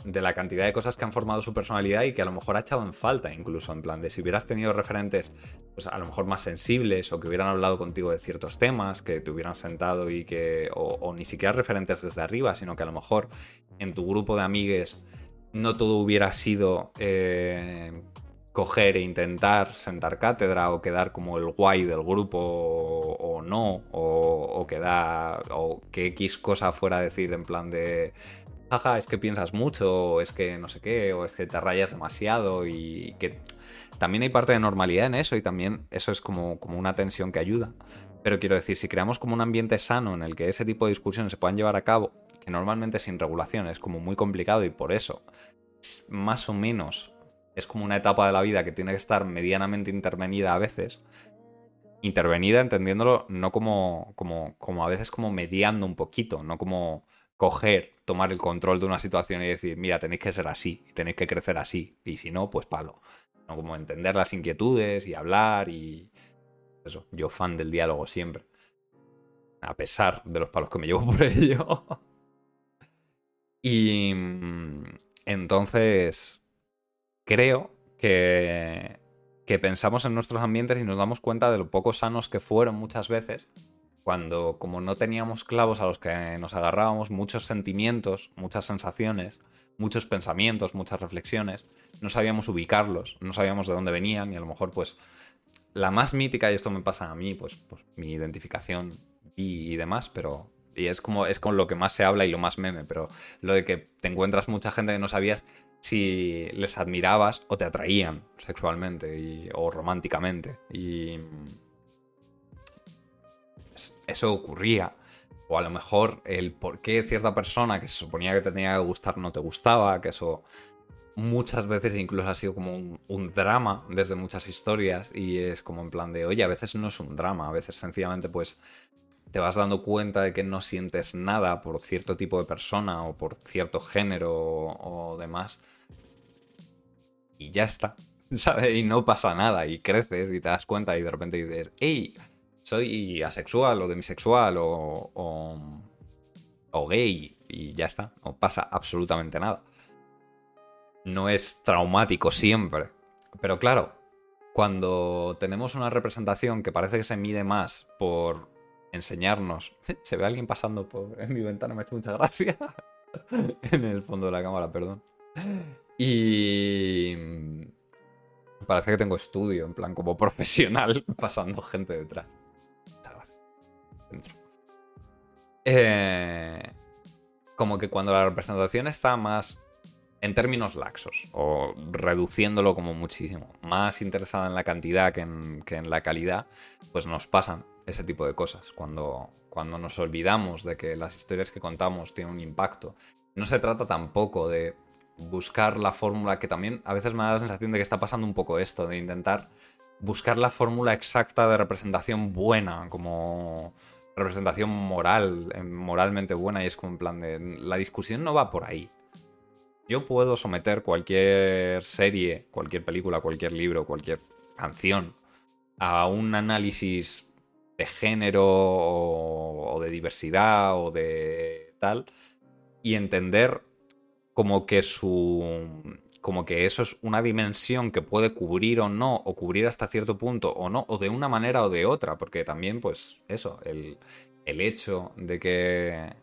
de la cantidad de cosas que han formado su personalidad y que a lo mejor ha echado en falta, incluso en plan de si hubieras tenido referentes, pues a lo mejor más sensibles o que hubieran hablado contigo de ciertos temas, que te hubieran sentado y que. o, o ni siquiera referentes desde arriba, sino que a lo mejor en tu grupo de amigues no todo hubiera sido eh, coger e intentar sentar cátedra o quedar como el guay del grupo o, no, o, quedar, o que X cosa fuera a decir en plan de, jaja, es que piensas mucho, o es que no sé qué, o es que te rayas demasiado y que también hay parte de normalidad en eso y también eso es como, como una tensión que ayuda. Pero quiero decir, si creamos como un ambiente sano en el que ese tipo de discusiones se puedan llevar a cabo, normalmente sin regulación es como muy complicado y por eso, más o menos, es como una etapa de la vida que tiene que estar medianamente intervenida a veces. Intervenida entendiéndolo no como, como, como a veces como mediando un poquito, no como coger, tomar el control de una situación y decir, mira, tenéis que ser así, tenéis que crecer así, y si no, pues palo. No como entender las inquietudes y hablar y... Eso, yo fan del diálogo siempre. A pesar de los palos que me llevo por ello. Y mm, entonces, creo que, que pensamos en nuestros ambientes y nos damos cuenta de lo poco sanos que fueron muchas veces cuando como no teníamos clavos a los que nos agarrábamos, muchos sentimientos, muchas sensaciones, muchos pensamientos, muchas reflexiones, no sabíamos ubicarlos, no sabíamos de dónde venían y a lo mejor pues la más mítica, y esto me pasa a mí, pues, pues mi identificación y, y demás, pero y es como es con lo que más se habla y lo más meme, pero lo de que te encuentras mucha gente que no sabías si les admirabas o te atraían sexualmente o románticamente. Y eso ocurría. O a lo mejor el por qué cierta persona que se suponía que te tenía que gustar no te gustaba, que eso muchas veces incluso ha sido como un, un, drama desde muchas historias y es como en plan de, oye, a veces no es un drama, a veces sencillamente pues te vas dando cuenta de que no sientes nada por cierto tipo de persona o por cierto género o, demás. Y ya está, ¿sabes? Y no pasa nada y creces y te das cuenta y de repente dices, ¡Ey! soy asexual o demisexual o, o, gay y ya está, no pasa absolutamente nada. No es traumático siempre. Pero claro, cuando tenemos una representación que parece que se mide más por enseñarnos. Se ve alguien pasando por en mi ventana, me ha hecho mucha gracia. en el fondo de la cámara, perdón. Y parece que tengo estudio, en plan como profesional, pasando gente detrás. Muchas gracias. Eh, como que cuando la representación está más en términos laxos, o reduciéndolo como muchísimo, más interesada en la cantidad que en, que en la calidad, pues nos pasan ese tipo de cosas. Cuando, cuando nos olvidamos de que las historias que contamos tienen un impacto. No se trata tampoco de buscar la fórmula, que también a veces me da la sensación de que está pasando un poco esto, de intentar buscar la fórmula exacta de representación buena, como representación moral, eh, moralmente buena, y es como en plan de... La discusión no va por ahí. Yo puedo someter cualquier serie, cualquier película, cualquier libro, cualquier canción a un análisis de género o, de diversidad o de tal y entender como que su como que eso es una dimensión que puede cubrir o no, o cubrir hasta cierto punto o no, o de una manera o de otra, porque también, pues, eso, el, el hecho de que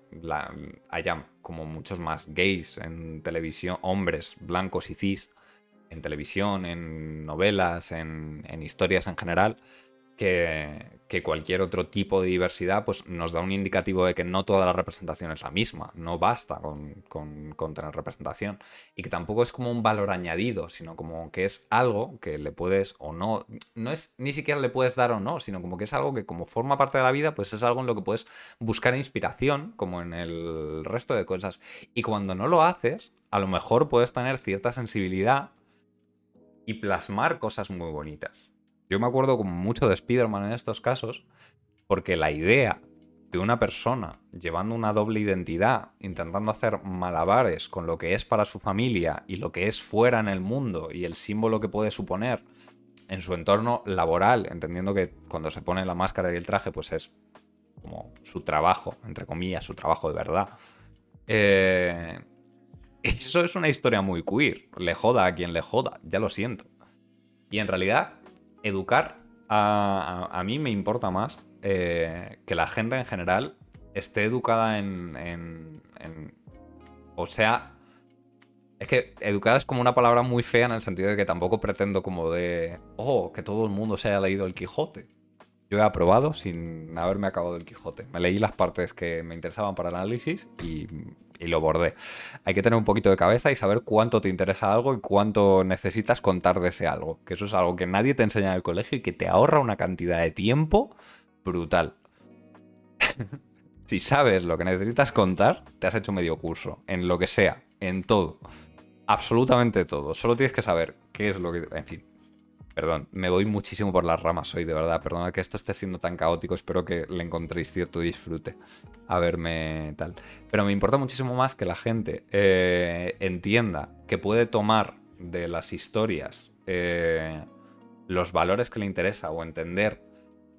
haya como muchos más gays en televisión, hombres blancos y cis, en televisión, en novelas, en, en historias en general, que, cualquier otro tipo de diversidad pues, nos da un indicativo de que no toda la representación es la misma, no basta con, tener representación y que tampoco es como un valor añadido, sino como que es algo que le puedes o no, no es ni siquiera le puedes dar o no, sino como que es algo que como forma parte de la vida, pues es algo en lo que puedes buscar inspiración, como en el resto de cosas. Y cuando no lo haces, a lo mejor puedes tener cierta sensibilidad y plasmar cosas muy bonitas. Yo me acuerdo como mucho de Spider-Man en estos casos, porque la idea de una persona llevando una doble identidad, intentando hacer malabares con lo que es para su familia y lo que es fuera en el mundo y el símbolo que puede suponer en su entorno laboral, entendiendo que cuando se pone la máscara y el traje, pues es como su trabajo, entre comillas, su trabajo de verdad. Eh, eso es una historia muy queer. Le joda a quien le joda, ya lo siento. Y en realidad educar a, mí me importa más eh, que la gente en general esté educada en, O sea, es que educada es como una palabra muy fea en el sentido de que tampoco pretendo como de... Oh, que todo el mundo se haya leído el Quijote. Yo he aprobado sin haberme acabado el Quijote. Me leí las partes que me interesaban para el análisis y y lo bordé. Hay que tener un poquito de cabeza y saber cuánto te interesa algo y cuánto necesitas contar de ese algo. Que eso es algo que nadie te enseña en el colegio y que te ahorra una cantidad de tiempo brutal. si sabes lo que necesitas contar, te has hecho medio curso. En lo que sea, en todo. Absolutamente todo. Solo tienes que saber qué es lo que... En fin. Perdón, me voy muchísimo por las ramas hoy, de verdad. Perdona que esto esté siendo tan caótico. Espero que le encontréis cierto disfrute a verme tal. Pero me importa muchísimo más que la gente eh, entienda que puede tomar de las historias eh, los valores que le interesa o entender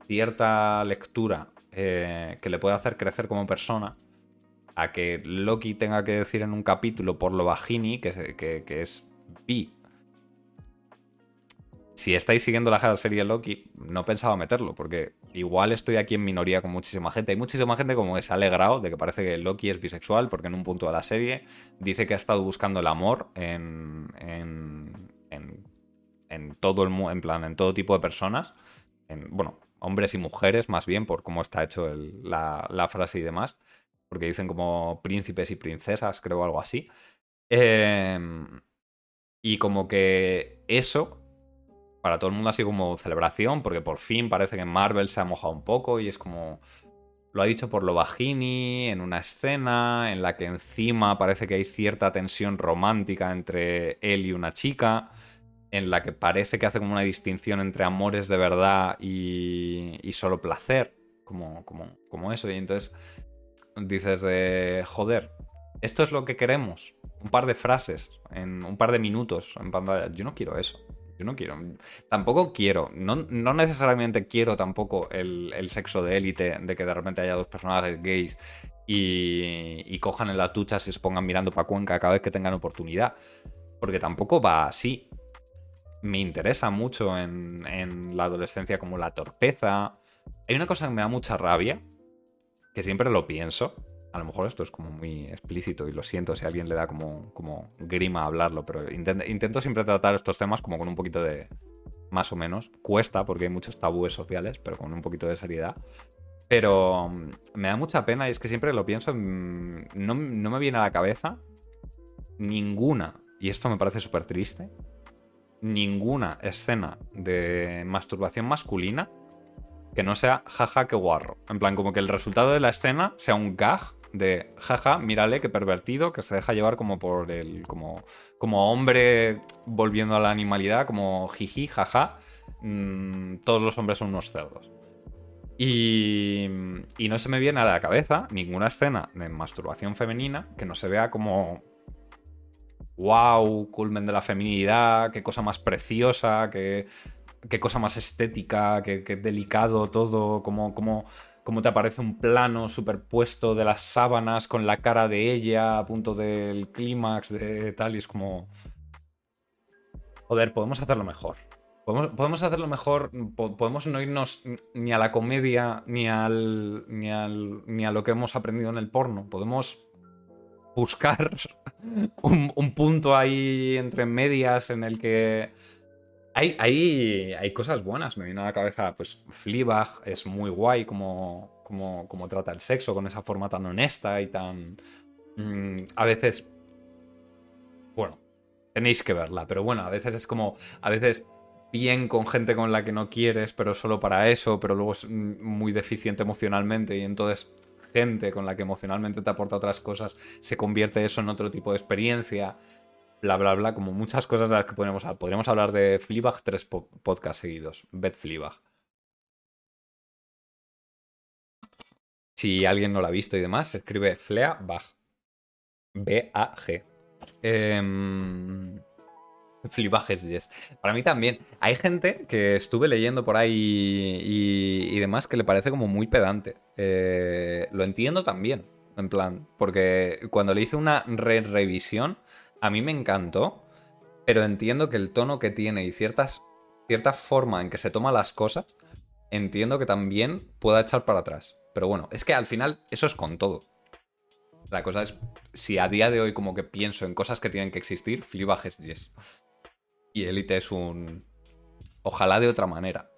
cierta lectura eh, que le puede hacer crecer como persona a que Loki tenga que decir en un capítulo por lo bajini que, es bi si estáis siguiendo la serie Loki, no pensaba meterlo, porque igual estoy aquí en minoría con muchísima gente. Hay muchísima gente como que se ha alegrado de que parece que Loki es bisexual, porque en un punto de la serie dice que ha estado buscando el amor en, en, en, todo el en plan, en todo tipo de personas. En, bueno, hombres y mujeres, más bien, por cómo está hecho la, la, frase y demás. Porque dicen como príncipes y princesas, creo algo así. Em, y como que eso para todo el mundo así como celebración, porque por fin parece que Marvel se ha mojado un poco y es como... Lo ha dicho por lo bajini, en una escena en la que encima parece que hay cierta tensión romántica entre él y una chica, en la que parece que hace como una distinción entre amores de verdad y, y solo placer, como, como, como eso. Y entonces dices de, joder, esto es lo que queremos. Un par de frases, en un par de minutos en pantalla. Yo no quiero eso Yo no quiero. Tampoco quiero. No, no necesariamente quiero tampoco el, el sexo de élite, de que de repente haya dos personajes gays y, y cojan en las duchas y se pongan mirando para Cuenca cada vez que tengan oportunidad. Porque tampoco va así. Me interesa mucho en, en la adolescencia como la torpeza. Hay una cosa que me da mucha rabia, que siempre lo pienso. A lo mejor esto es como muy explícito y lo siento si alguien le da como, como grima hablarlo, pero intento, intento siempre tratar estos temas como con un poquito de, más o menos. Cuesta porque hay muchos tabúes sociales, pero con un poquito de seriedad. Pero mm, me da mucha pena y es que siempre lo pienso, mm, no, no me viene a la cabeza ninguna, y esto me parece súper triste, ninguna escena de masturbación masculina que no sea jaja que guarro. En plan, como que el resultado de la escena sea un gag de jaja, mírale qué pervertido, que se deja llevar como por el. como, como hombre volviendo a la animalidad, como jiji, jaja. mm, todos los hombres son unos cerdos. Y, y no se me viene a la cabeza ninguna escena de masturbación femenina que no se vea como. ¡Wow! Culmen de la feminidad, qué cosa más preciosa, qué, qué cosa más estética, qué, qué delicado todo, como, como, como te aparece un plano superpuesto de las sábanas con la cara de ella a punto del clímax de tal, y es como... Joder, podemos hacerlo mejor. Podemos, podemos hacerlo mejor, po- podemos no irnos ni a la comedia ni, al, ni, al, ni a lo que hemos aprendido en el porno. Podemos buscar un, un punto ahí entre medias en el que hay, hay, hay cosas buenas. Me viene a la cabeza, pues Fleabag es muy guay como, como, como trata el sexo con esa forma tan honesta y tan... mm, a veces... Bueno, tenéis que verla, pero bueno, a veces es como... A veces bien con gente con la que no quieres, pero solo para eso, pero luego es mm, muy deficiente emocionalmente y entonces gente con la que emocionalmente te aporta otras cosas, se convierte eso en otro tipo de experiencia, bla, bla, bla, como muchas cosas de las que podríamos hablar. Podríamos hablar de Fleabag tres po- podcasts seguidos. Bet Fleabag. Si alguien no la ha visto y demás, se escribe Fleabag. B-A-G. Em, Fleabag es yes. Para mí también. Hay gente que estuve leyendo por ahí y, y demás que le parece como muy pedante. Eh, lo entiendo también. En plan, porque cuando le hice una re-revisión, a mí me encantó, pero entiendo que el tono que tiene y ciertas, cierta forma en que se toma las cosas, entiendo que también pueda echar para atrás. Pero bueno, es que al final eso es con todo. La cosa es, si a día de hoy como que pienso en cosas que tienen que existir, Fleabag es yes. Y Elite es un... Ojalá de otra manera.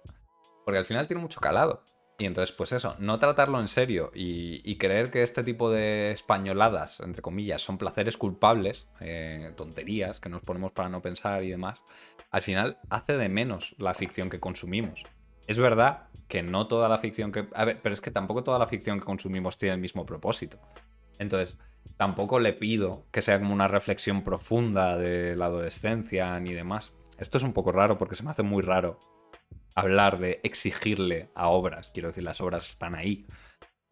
Porque al final tiene mucho calado. Y entonces, pues eso, no tratarlo en serio y, creer que este tipo de españoladas, entre comillas, son placeres culpables, eh, tonterías que nos ponemos para no pensar y demás, al final hace de menos la ficción que consumimos. Es verdad que no toda la ficción que... A ver, pero es que tampoco toda la ficción que consumimos tiene el mismo propósito. Entonces, tampoco le pido que sea como una reflexión profunda de la adolescencia ni demás. Esto es un poco raro porque se me hace muy raro hablar de exigirle a obras. Quiero decir, las obras están ahí.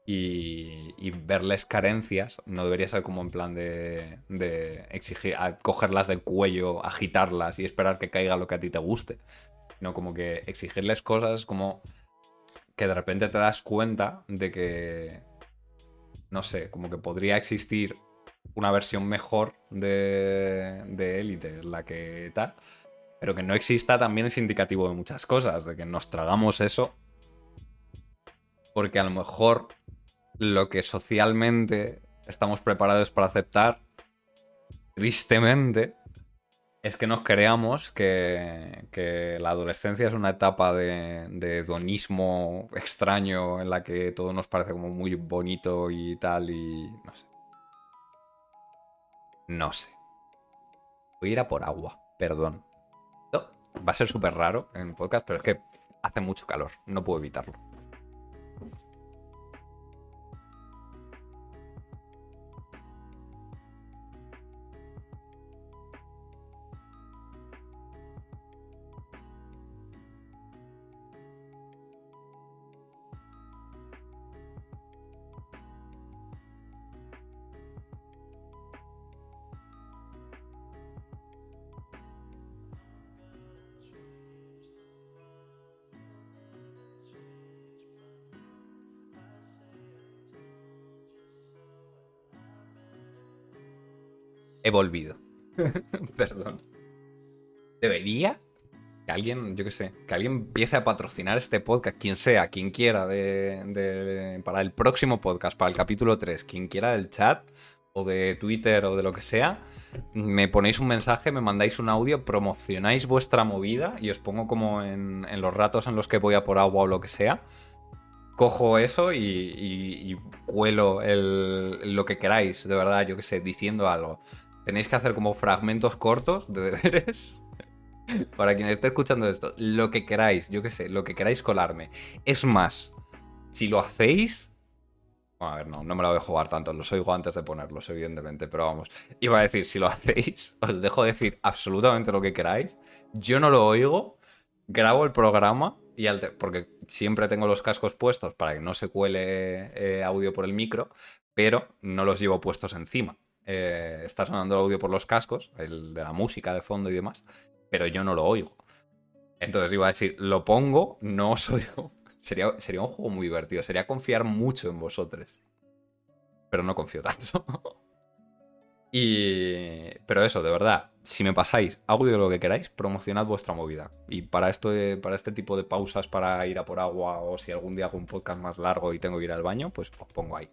Y, verles carencias no debería ser como en plan de, de exigir, a- cogerlas del cuello, agitarlas y esperar que caiga lo que a ti te guste. No como que exigirles cosas como que de repente te das cuenta de que, no sé, como que podría existir una versión mejor de, de la que tal, pero que no exista también es indicativo de muchas cosas, de que nos tragamos eso, porque a lo mejor lo que socialmente estamos preparados para aceptar, tristemente, es que nos creamos que, la adolescencia es una etapa de, de hedonismo extraño en la que todo nos parece como muy bonito y tal, y no sé. No sé. Voy a ir a por agua, perdón. Va a ser súper raro en podcast, pero es que hace mucho calor, no puedo evitarlo. He volvido. Perdón. ¿Debería? Que alguien, yo qué sé, que alguien empiece a patrocinar este podcast, quien sea, quien quiera, de, para el próximo podcast, para el capítulo 3, quien quiera del chat o de Twitter o de lo que sea, me ponéis un mensaje, me mandáis un audio, promocionáis vuestra movida y os pongo como en, los ratos en los que voy a por agua o lo que sea. Cojo eso y, cuelo lo que queráis, de verdad, yo qué sé, diciendo algo. Tenéis que hacer como fragmentos cortos de deberes Para quien esté escuchando esto, lo que queráis, yo qué sé, lo que queráis colarme. Es más, si lo hacéis. a ver, no, no me lo voy a jugar tanto, los oigo antes de ponerlos, evidentemente, pero vamos. Iba a decir, si lo hacéis, os dejo decir absolutamente lo que queráis. Yo no lo oigo, grabo el programa y porque siempre tengo los cascos puestos para que no se cuele eh, audio por el micro, pero no los llevo puestos encima. Eh, está sonando el audio por los cascos, el de la música de fondo y demás, pero yo no lo oigo. Entonces iba a decir, lo pongo, no os oigo. Sería, sería un juego muy divertido, sería confiar mucho en vosotros. Pero no confío tanto. y... Pero eso, de verdad, si me pasáis audio lo que queráis, promocionad vuestra movida. Y para, esto para este tipo de pausas, para ir a por agua, o si algún día hago un podcast más largo y tengo que ir al baño, pues os pongo ahí.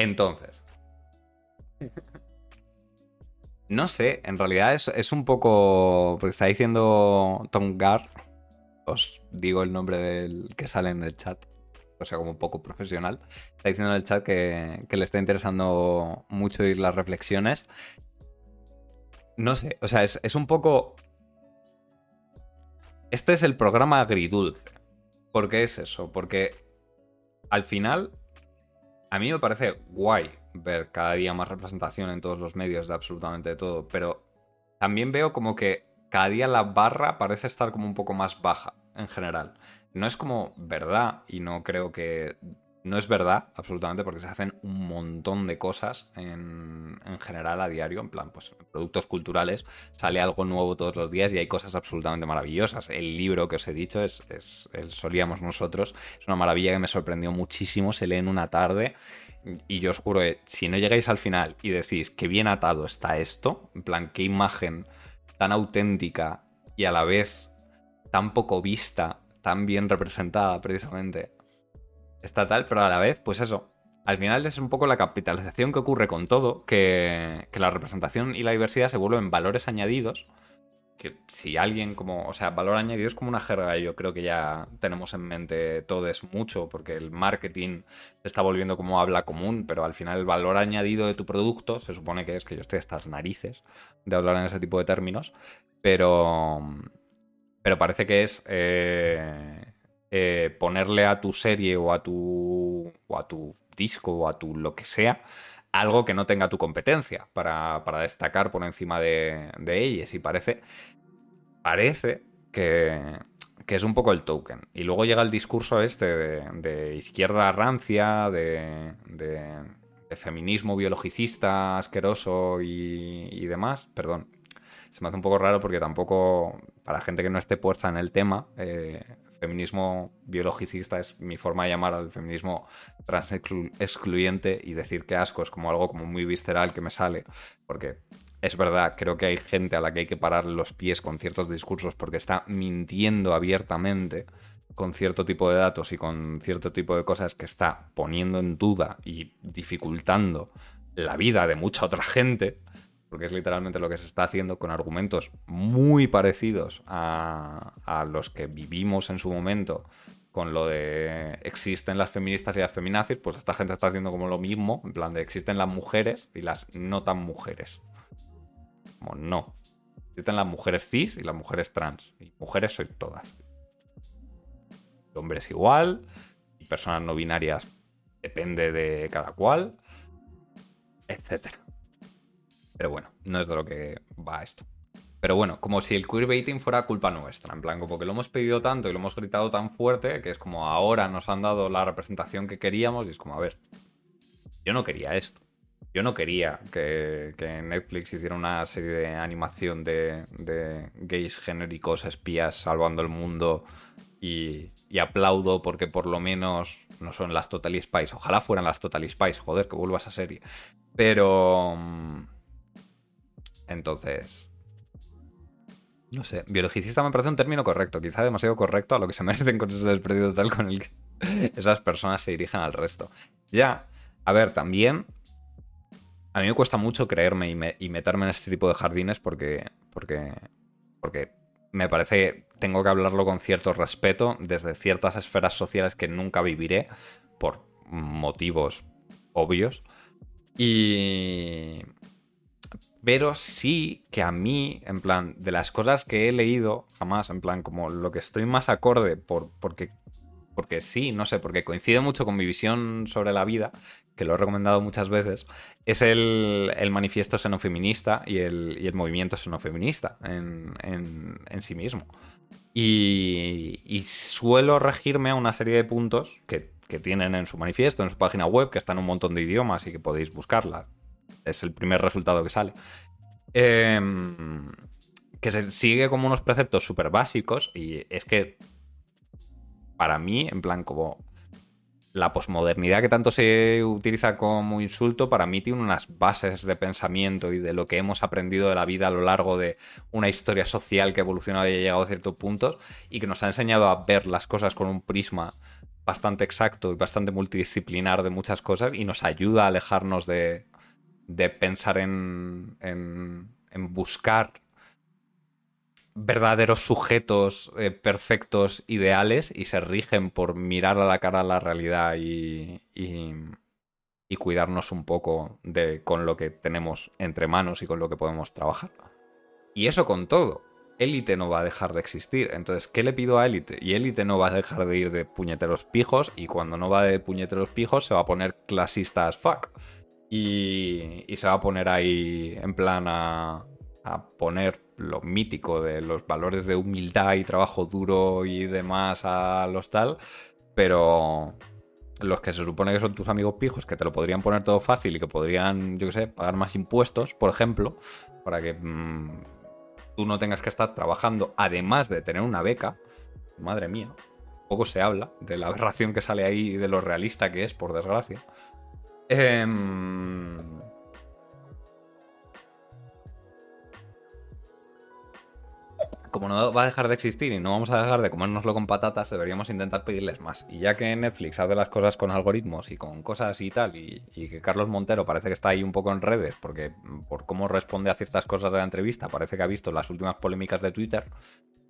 Entonces. No sé, en realidad es, un poco. Porque está diciendo Tom Gar. Os digo el nombre del que sale en el chat. O sea, como un poco profesional. Está diciendo en el chat que, le está interesando mucho oír las reflexiones. No sé, o sea, es, es un poco. Este es el programa agridulce. ¿Por qué es eso? Porque al final. A mí me parece guay ver cada día más representación en todos los medios de absolutamente todo, pero también veo como que cada día la barra parece estar como un poco más baja en general. No es como verdad y no creo que no es verdad, absolutamente, porque se hacen un montón de cosas en, general a diario, en plan, pues en productos culturales sale algo nuevo todos los días y hay cosas absolutamente maravillosas. El libro que os he dicho es, es el Solíamos Nosotros, es una maravilla que me sorprendió muchísimo, se lee en una tarde y yo os juro que si no llegáis al final y decís que bien atado está esto, en plan, qué imagen tan auténtica y a la vez tan poco vista, tan bien representada precisamente, está tal, pero a la vez, pues eso, al final es un poco la capitalización que ocurre con todo, que, que la representación y la diversidad se vuelven valores añadidos que si alguien como, o sea, valor añadido es como una jerga yo creo que ya tenemos en mente todos mucho, porque el marketing se está volviendo como habla común, pero al final el valor añadido de tu producto se supone que es que yo estoy estas narices de hablar en ese tipo de términos, pero, pero parece que es eh, eh, ponerle a tu serie o a tu, o a tu disco o a tu lo que sea algo que no tenga tu competencia para, destacar por encima de, de, ellas. Y parece, parece que, que, es un poco el token. Y luego llega el discurso este de, izquierda rancia, de, de, feminismo biologicista asqueroso y, y demás. Perdón, se me hace un poco raro porque tampoco, para gente que no esté puesta en el tema, eh, feminismo biologicista es mi forma de llamar al feminismo trans excluyente y decir que asco es como algo como muy visceral que me sale, porque es verdad, creo que hay gente a la que hay que parar los pies con ciertos discursos porque está mintiendo abiertamente con cierto tipo de datos y con cierto tipo de cosas que está poniendo en duda y dificultando la vida de mucha otra gente porque es literalmente lo que se está haciendo con argumentos muy parecidos a, los que vivimos en su momento con lo de existen las feministas y las feminazis, pues esta gente está haciendo como lo mismo, en plan de existen las mujeres y las no tan mujeres. Como no. Existen las mujeres cis y las mujeres trans. Y mujeres soy todas. Hombres igual, y personas no binarias depende de cada cual, etcétera. Pero bueno, no es de lo que va esto. Pero bueno, como si el queerbaiting fuera culpa nuestra, en plan, como que lo hemos pedido tanto y lo hemos gritado tan fuerte que es como ahora nos han dado la representación que queríamos y es como, a ver, yo no quería esto. Yo no quería que, Netflix hiciera una serie de animación de, gays genéricos, espías salvando el mundo y, aplaudo porque por lo menos no son las Total Spice. Ojalá fueran las Total Spice, joder, que vuelva esa serie. Pero... mm, Entonces... No sé, biologicista me parece un término correcto, quizá demasiado correcto a lo que se merecen con ese desprecio total con el que esas personas se dirigen al resto. Ya, a ver, también a mí me cuesta mucho creerme y, me- y meterme en este tipo de jardines porque, porque, porque me parece tengo que hablarlo con cierto respeto desde ciertas esferas sociales que nunca viviré por motivos obvios. Y... Pero sí que a mí, en plan, de las cosas que he leído, jamás, en plan, como lo que estoy más acorde, por, porque, porque sí, no sé, porque coincide mucho con mi visión sobre la vida, que lo he recomendado muchas veces, es el, el manifiesto xenofeminista y el, y el movimiento xenofeminista en, en, sí mismo. Y, suelo regirme a una serie de puntos que, que tienen en su manifiesto, en su página web, que está en un montón de idiomas y que podéis buscarla. Es el primer resultado que sale. Em, que se sigue como unos preceptos súper básicos y es que para mí, en plan como la posmodernidad que tanto se utiliza como insulto, para mí tiene unas bases de pensamiento y de lo que hemos aprendido de la vida a lo largo de una historia social que ha evolucionado y ha llegado a ciertos puntos y que nos ha enseñado a ver las cosas con un prisma bastante exacto y bastante multidisciplinar de muchas cosas y nos ayuda a alejarnos de, de pensar en, en, buscar verdaderos sujetos eh, perfectos, ideales, y se rigen por mirar a la cara la realidad y, y, y cuidarnos un poco de, con lo que tenemos entre manos y con lo que podemos trabajar. Y eso con todo. Élite no va a dejar de existir. Entonces, ¿qué le pido a Élite? Y Élite no va a dejar de ir de puñeteros pijos. Y cuando no va de puñeteros pijos, se va a poner clasista as fuck. Y, y se va a poner ahí en plan a, a poner lo mítico de los valores de humildad y trabajo duro y demás a los tal, pero los que se supone que son tus amigos pijos, que te lo podrían poner todo fácil y que podrían, yo qué sé, pagar más impuestos, por ejemplo, para que mmm, tú no tengas que estar trabajando, además de tener una beca, madre mía, poco se habla de la aberración que sale ahí y de lo realista que es, por desgracia. Eh, como no va a dejar de existir y no vamos a dejar de comérnoslo con patatas, deberíamos intentar pedirles más. Y ya que Netflix hace las cosas con algoritmos y con cosas y tal, y, y, que Carlos Montero parece que está ahí un poco en redes, porque por cómo responde a ciertas cosas de la entrevista, parece que ha visto las últimas polémicas de Twitter,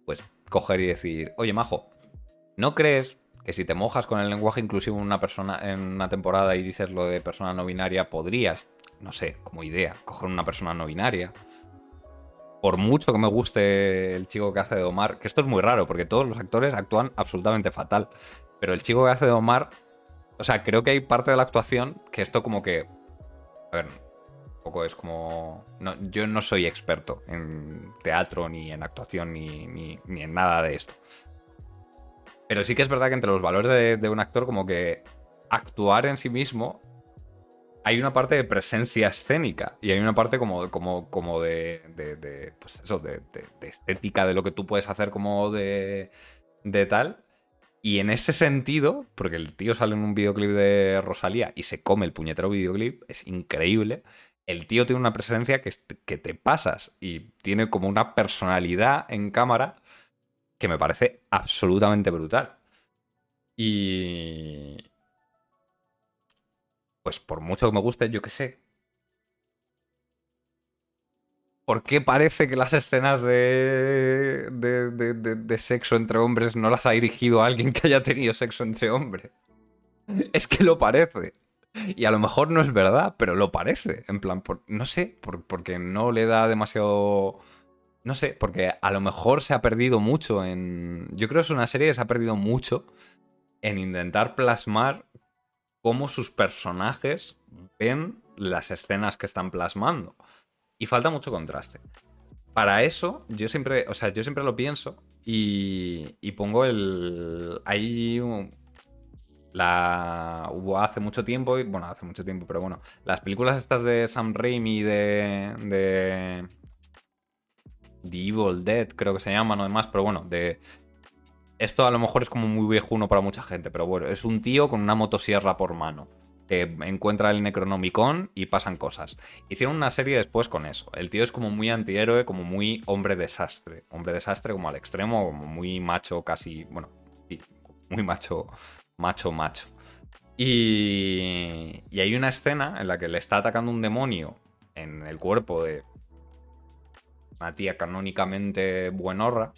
pues coger y decir, oye, Majo, ¿no crees que si te mojas con el lenguaje inclusivo en una persona en una temporada y dices lo de persona no binaria, podrías, no sé, como idea, coger una persona no binaria? por mucho que me guste el chico que hace de Omar, que esto es muy raro porque todos los actores actúan absolutamente fatal, pero el chico que hace de Omar, o sea, creo que hay parte de la actuación que esto como que, a ver, un poco es como, no, yo no soy experto en teatro ni en actuación ni, ni, ni, en nada de esto, pero sí que es verdad que entre los valores de, un actor como que actuar en sí mismo hay una parte de presencia escénica y hay una parte como, como, como de, de, de pues eso, de, estética de lo que tú puedes hacer como de, de tal. Y en ese sentido, porque el tío sale en un videoclip de Rosalía y se come el puñetero videoclip, es increíble. El tío tiene una presencia que, que te pasas y tiene como una personalidad en cámara que me parece absolutamente brutal. Y, pues por mucho que me guste, yo qué sé. ¿Por qué parece que las escenas de, de, de, de, sexo entre hombres no las ha dirigido alguien que haya tenido sexo entre hombres? Es que lo parece. Y a lo mejor no es verdad, pero lo parece. En plan, por, no sé, por, porque no le da demasiado... No sé, porque a lo mejor se ha perdido mucho en... Yo creo que es una serie que se ha perdido mucho en intentar plasmar cómo sus personajes ven las escenas que están plasmando. Y falta mucho contraste. Para eso, yo siempre, o sea, yo siempre lo pienso y, y pongo el... Hay la hubo hace mucho tiempo, y, bueno, hace mucho tiempo, pero bueno, las películas estas de Sam Raimi de... de The Evil Dead, creo que se llaman o demás, pero bueno, de esto a lo mejor es como muy viejuno para mucha gente, pero bueno, es un tío con una motosierra por mano. que encuentra el Necronomicon y pasan cosas. Hicieron una serie después con eso. El tío es como muy antihéroe, como muy hombre desastre. Hombre desastre como al extremo, como muy macho, casi, bueno, muy macho, macho, macho. Y, y hay una escena en la que le está atacando un demonio en el cuerpo de una tía canónicamente buenorra.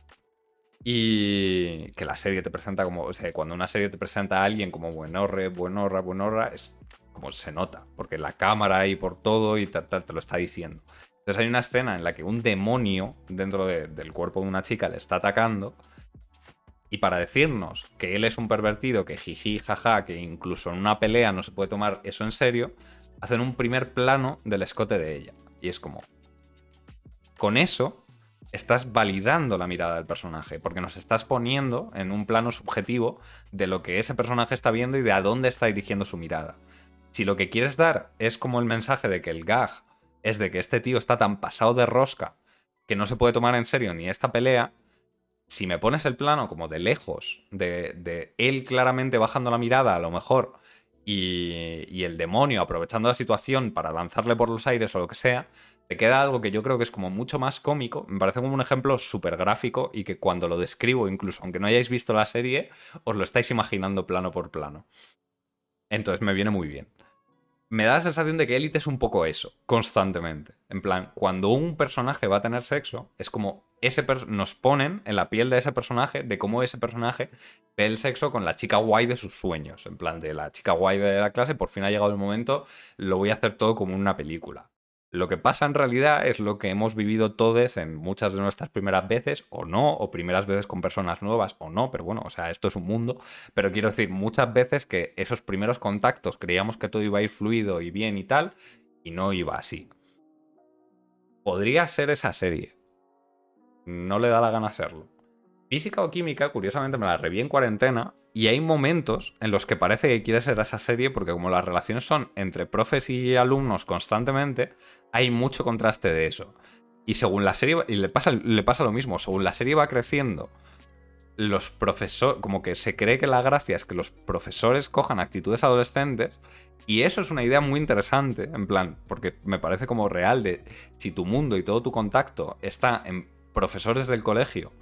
Y que la serie te presenta como, o sea, cuando una serie te presenta a alguien como buenorre, buenorra, buenorra, es como se nota, porque la cámara ahí por todo y tal, te lo está diciendo. Entonces hay una escena en la que un demonio dentro del cuerpo de una chica le está atacando y para decirnos que él es un pervertido, que jiji, jaja, que incluso en una pelea no se puede tomar eso en serio, hacen un primer plano del escote de ella. Y es como... Con eso estás validando la mirada del personaje, porque nos estás poniendo en un plano subjetivo de lo que ese personaje está viendo y de a dónde está dirigiendo su mirada. Si lo que quieres dar es como el mensaje de que el gag es de que este tío está tan pasado de rosca que no se puede tomar en serio ni esta pelea, si me pones el plano como de lejos, de, él claramente bajando la mirada a lo mejor y, el demonio aprovechando la situación para lanzarle por los aires o lo que sea, te queda algo que yo creo que es como mucho más cómico. Me parece como un ejemplo súper gráfico y que cuando lo describo, incluso aunque no hayáis visto la serie, os lo estáis imaginando plano por plano. Entonces me viene muy bien. Me da la sensación de que Elite es un poco eso, constantemente. En plan, cuando un personaje va a tener sexo, es como ese nos ponen en la piel de ese personaje, de cómo ese personaje ve el sexo con la chica guay de sus sueños. En plan, de la chica guay de la clase, por fin ha llegado el momento, lo voy a hacer todo como una película. Lo que pasa en realidad es lo que hemos vivido todos en muchas de nuestras primeras veces, o no, o primeras veces con personas nuevas, o no, pero bueno, o sea, esto es un mundo. Pero quiero decir, muchas veces que esos primeros contactos creíamos que todo iba a ir fluido y bien y tal, y no iba así. Podría ser esa serie. No le da la gana serlo. Física o química, curiosamente me la reví en cuarentena y hay momentos en los que parece que quiere ser esa serie porque como las relaciones son entre profes y alumnos constantemente, hay mucho contraste de eso. Y según la serie, y le pasa, le pasa lo mismo, según la serie va creciendo, los profesores, como que se cree que la gracia es que los profesores cojan actitudes adolescentes y eso es una idea muy interesante, en plan, porque me parece como real de si tu mundo y todo tu contacto está en profesores del colegio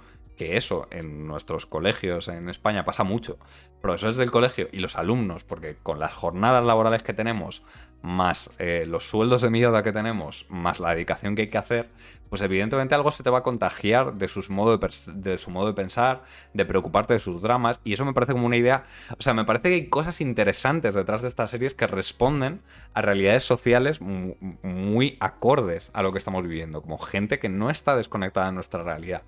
que eso en nuestros colegios en España pasa mucho. Profesores del colegio y los alumnos, porque con las jornadas laborales que tenemos, más eh, los sueldos de mierda que tenemos, más la dedicación que hay que hacer, pues evidentemente algo se te va a contagiar de, sus modo de, su modo de pensar, de preocuparte de sus dramas, y eso me parece como una idea, o sea, me parece que hay cosas interesantes detrás de estas series que responden a realidades sociales muy acordes a lo que estamos viviendo, como gente que no está desconectada de nuestra realidad.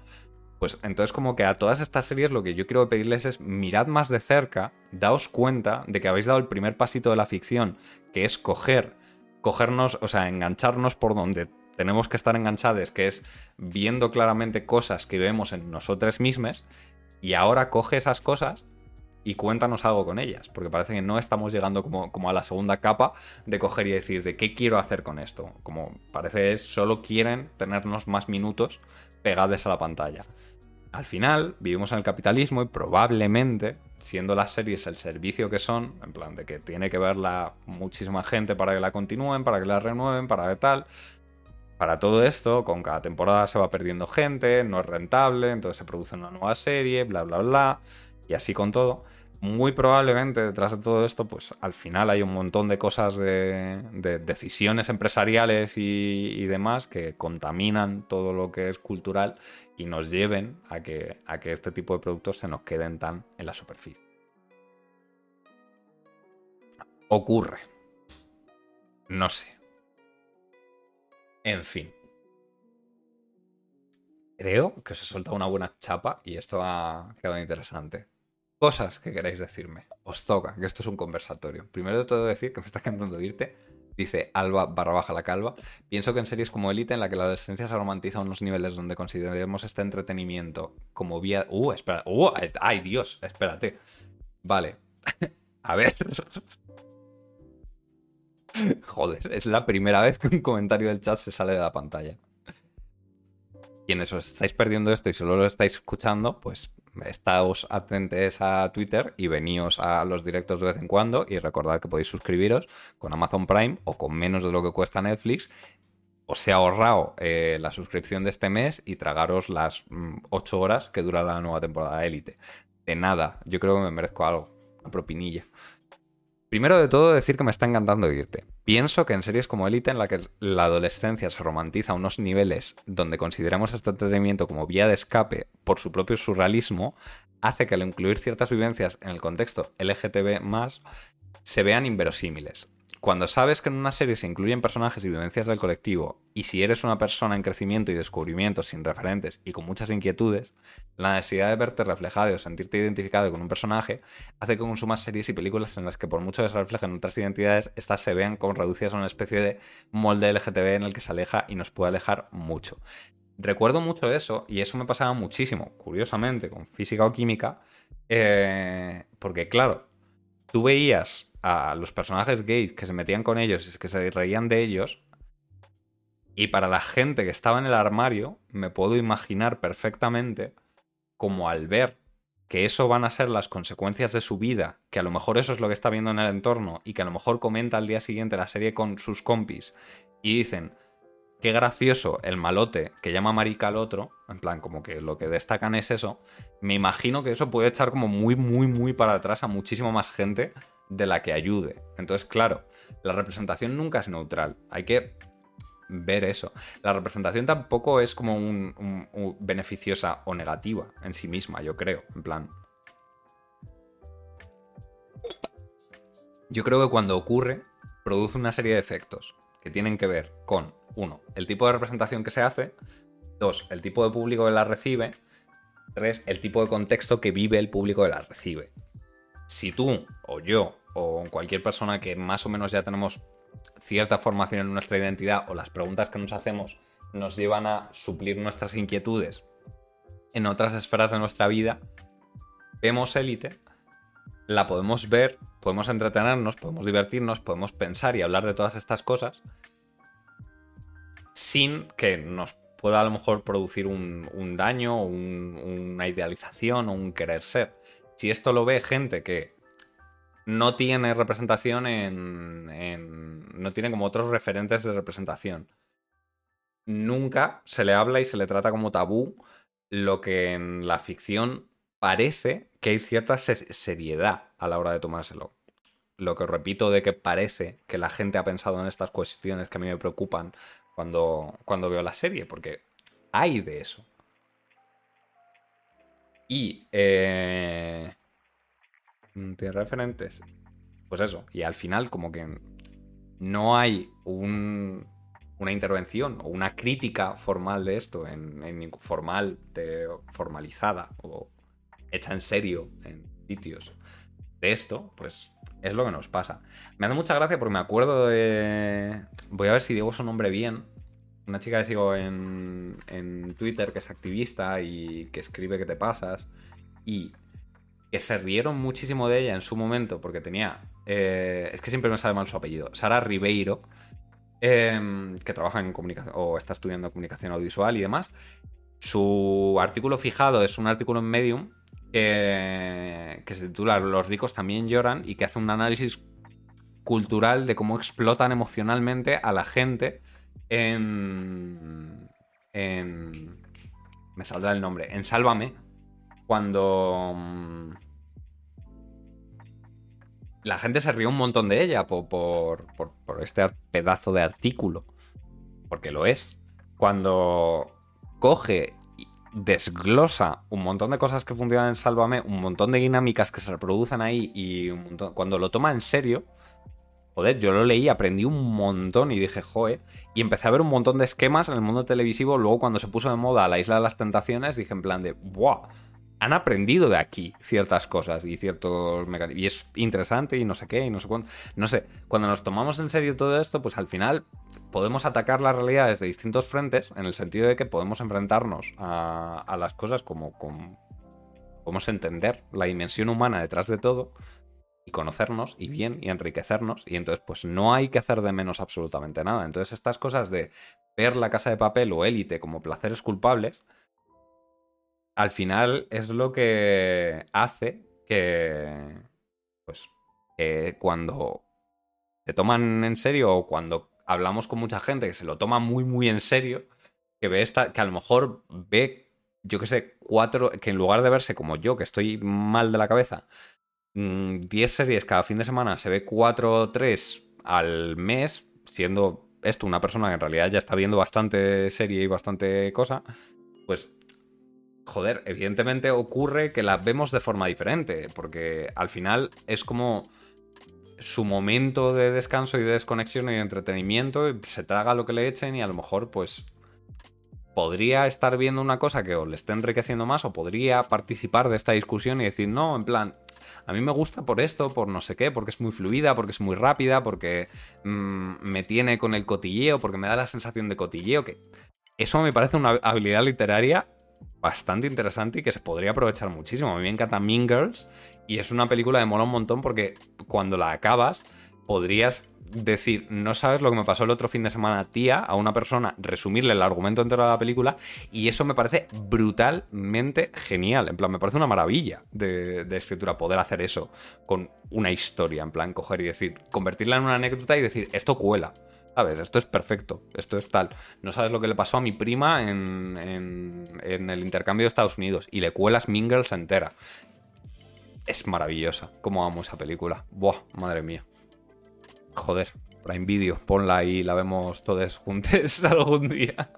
Pues entonces como que a todas estas series lo que yo quiero pedirles es mirad más de cerca, daos cuenta de que habéis dado el primer pasito de la ficción, que es coger, cogernos, o sea, engancharnos por donde tenemos que estar enganchados, que es viendo claramente cosas que vemos en nosotros mismos, y ahora coge esas cosas y cuéntanos algo con ellas, porque parece que no estamos llegando como, a la segunda capa de coger y decir de qué quiero hacer con esto. Como parece solo quieren tenernos más minutos pegados a la pantalla. Al final vivimos en el capitalismo y probablemente, siendo las series el servicio que son, en plan de que tiene que verla muchísima gente para que la continúen, para que la renueven, para que tal, para todo esto, con cada temporada se va perdiendo gente, no es rentable, entonces se produce una nueva serie, bla, bla, bla, y así con todo muy probablemente detrás de todo esto, pues al final hay un montón de cosas de, decisiones empresariales y, demás que contaminan todo lo que es cultural y nos lleven a que, a que este tipo de productos se nos queden tan en la superficie. Ocurre. No sé. En fin. Creo que os he soltado una buena chapa y esto ha quedado interesante cosas que queráis decirme. Os toca, que esto es un conversatorio. Primero de todo decir que me está cantando irte. Dice Alba barra baja la calva. Pienso que en series como Elite, en la que la adolescencia se romantiza a unos niveles donde consideremos este entretenimiento como vía. Uh, espera. Uh, ay, Dios, espérate. Vale. a ver. Joder, es la primera vez que un comentario del chat se sale de la pantalla. Quienes os estáis perdiendo esto y solo lo estáis escuchando, pues estáos atentos a Twitter y veníos a los directos de vez en cuando y recordad que podéis suscribiros con Amazon Prime o con menos de lo que cuesta Netflix. Os he ahorrado eh, la suscripción de este mes y tragaros las 8 mm, horas que dura la nueva temporada de Élite. De nada, yo creo que me merezco algo, una propinilla. Primero de todo, decir que me está encantando irte. Pienso que en series como Elite, en la que la adolescencia se romantiza a unos niveles donde consideramos este entretenimiento como vía de escape por su propio surrealismo, hace que al incluir ciertas vivencias en el contexto LGTB, se vean inverosímiles cuando sabes que en una serie se incluyen personajes y vivencias del colectivo, y si eres una persona en crecimiento y descubrimiento sin referentes y con muchas inquietudes, la necesidad de verte reflejado o sentirte identificado con un personaje hace que consumas series y películas en las que por mucho que se reflejen otras identidades, estas se vean como reducidas a una especie de molde LGTB en el que se aleja y nos puede alejar mucho. Recuerdo mucho eso, y eso me pasaba muchísimo, curiosamente, con física o química, eh, porque claro, tú veías a los personajes gays que se metían con ellos y que se reían de ellos. Y para la gente que estaba en el armario, me puedo imaginar perfectamente como al ver que eso van a ser las consecuencias de su vida, que a lo mejor eso es lo que está viendo en el entorno y que a lo mejor comenta al día siguiente la serie con sus compis y dicen, qué gracioso el malote que llama marica al otro, en plan como que lo que destacan es eso, me imagino que eso puede echar como muy, muy, muy para atrás a muchísima más gente de la que ayude. Entonces, claro, la representación nunca es neutral. Hay que ver eso. La representación tampoco es como un, beneficiosa o negativa en sí misma, yo creo. En plan. Yo creo que cuando ocurre, produce una serie de efectos que tienen que ver con, uno, el tipo de representación que se hace, dos, el tipo de público que la recibe, tres, el tipo de contexto que vive el público que la recibe. Si tú o yo o cualquier persona que más o menos ya tenemos cierta formación en nuestra identidad o las preguntas que nos hacemos nos llevan a suplir nuestras inquietudes en otras esferas de nuestra vida, vemos élite, la podemos ver, podemos entretenernos, podemos divertirnos, podemos pensar y hablar de todas estas cosas sin que nos pueda a lo mejor producir un, daño, una idealización o un querer ser si esto lo ve gente que no tiene representación en, no tiene como otros referentes de representación. Nunca se le habla y se le trata como tabú lo que en la ficción parece que hay cierta seriedad a la hora de tomárselo. Lo que repito de que parece que la gente ha pensado en estas cuestiones que a mí me preocupan cuando, cuando veo la serie, porque hay de eso. Y... Eh, ¿Tiene referentes? Pues eso. Y al final como que no hay un, una intervención o una crítica formal de esto, en, formal, de, formalizada o hecha en serio en sitios de esto, pues es lo que nos pasa. Me hace mucha gracia porque me acuerdo de... Voy a ver si digo su nombre bien. Una chica que sigo en, en Twitter que es activista y que escribe que te pasas. Y que se rieron muchísimo de ella en su momento porque tenía... Eh, es que siempre me sale mal su apellido. Sara Ribeiro. Em, que trabaja en comunicación o está estudiando comunicación audiovisual y demás. Su artículo fijado es un artículo en Medium que se titula Los ricos también lloran y que hace un análisis cultural de cómo explotan emocionalmente a la gente en. me saldrá el nombre. En Sálvame. Cuando. Mm, la gente se rió un montón de ella por, por, por, este pedazo de artículo. Porque lo es. Cuando coge desglosa un montón de cosas que funcionan en Sálvame, un montón de dinámicas que se reproducen ahí y un montón, cuando lo toma en serio, Joder, yo lo leí, aprendí un montón y dije, joder. Y empecé a ver un montón de esquemas en el mundo televisivo. Luego, cuando se puso de moda la Isla de las Tentaciones, dije en plan de, ¡buah! Han aprendido de aquí ciertas cosas y ciertos mecanismos. Y es interesante y no sé qué y no sé cuánto. No sé, cuando nos tomamos en serio todo esto, pues al final podemos atacar la realidad desde distintos frentes, en el sentido de que podemos enfrentarnos a, las cosas como, como. Podemos entender la dimensión humana detrás de todo y conocernos y bien y enriquecernos y entonces pues no hay que hacer de menos absolutamente nada. Entonces estas cosas de ver la casa de papel o élite como placeres culpables al final es lo que hace que, pues, cuando se toman en serio o cuando hablamos con mucha gente que se lo toma muy, muy en serio, que ve esta, que a lo mejor ve, yo qué sé, cuatro, que en lugar de verse como yo, que estoy mal de la cabeza, 10 mm, series cada fin de semana, se ve cuatro o tres al mes, siendo esto una persona que en realidad ya está viendo bastante serie y bastante cosa, pues joder, evidentemente ocurre que la vemos de forma diferente, porque al final es como su momento de descanso y de desconexión y de entretenimiento, se traga lo que le echen y a lo mejor pues podría estar viendo una cosa que o le esté enriqueciendo más o podría participar de esta discusión y decir, no, en plan, a mí me gusta por esto, por no sé qué, porque es muy fluida, porque es muy rápida, porque mm, me tiene con el cotilleo, porque me da la sensación de cotilleo, que eso me parece una habilidad literaria bastante interesante y que se podría aprovechar muchísimo. A mí me encanta Mean Girls y es una película que mola un montón porque cuando la acabas podrías decir, no sabes lo que me pasó el otro fin de semana, tía, a una persona, resumirle el argumento entero de la película, y eso me parece brutalmente genial. En plan, me parece una maravilla de, de, escritura poder hacer eso con una historia, en plan, coger y decir, convertirla en una anécdota y decir, esto cuela. ¿Sabes? Esto es perfecto, esto es tal. No sabes lo que le pasó a mi prima en, el intercambio de Estados Unidos y le cuelas Mingles entera. Es maravillosa. ¿Cómo amo esa película? Buah, madre mía. Joder, Prime Video, ponla y la vemos todos juntos algún día.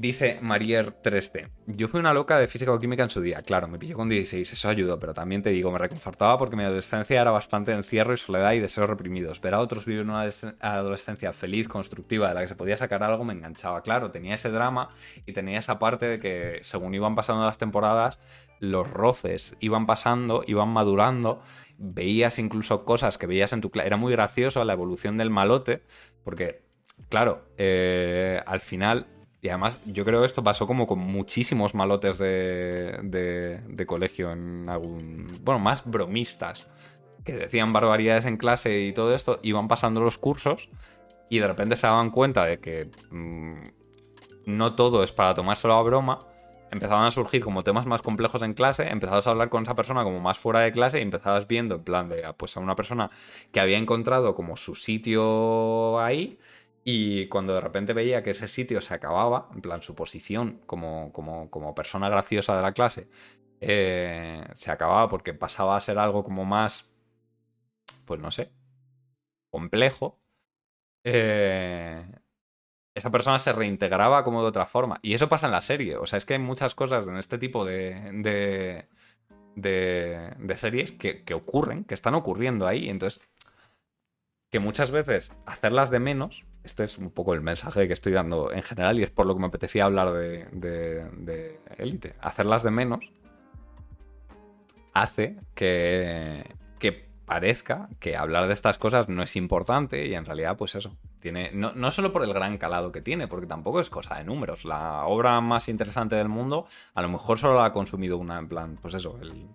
Dice Marier 3T. Yo fui una loca de física o química en su día. Claro, me pilló con 16, eso ayudó, pero también te digo, me reconfortaba porque mi adolescencia era bastante encierro y soledad y deseos reprimidos. Ver a otros vivir una adolescencia feliz, constructiva, de la que se podía sacar algo, me enganchaba. Claro, tenía ese drama y tenía esa parte de que según iban pasando las temporadas, los roces iban pasando, iban madurando. Veías incluso cosas que veías en tu. Era muy gracioso la evolución del malote, porque, claro, eh, al final y además, yo creo que esto pasó como con muchísimos malotes de, de, colegio en algún. Bueno, más bromistas. Que decían barbaridades en clase y todo esto. Iban pasando los cursos y de repente se daban cuenta de que mm, no todo es para tomárselo a broma. Empezaban a surgir como temas más complejos en clase, empezabas a hablar con esa persona como más fuera de clase y empezabas viendo en plan de ah, pues a una persona que había encontrado como su sitio ahí y cuando de repente veía que ese sitio se acababa, en plan su posición como, como, persona graciosa de la clase, eh, se acababa porque pasaba a ser algo como más, pues no sé, complejo, eh, esa persona se reintegraba como de otra forma. Y eso pasa en la serie. O sea, es que hay muchas cosas en este tipo de, de, de, series que, que, ocurren, que están ocurriendo ahí. Entonces, que muchas veces hacerlas de menos este es un poco el mensaje que estoy dando en general y es por lo que me apetecía hablar de, de, Elite. Hacerlas de menos hace que, que parezca que hablar de estas cosas no es importante y en realidad pues eso. Tiene, no, no, solo por el gran calado que tiene, porque tampoco es cosa de números. La obra más interesante del mundo a lo mejor solo la ha consumido una en plan, pues eso, el,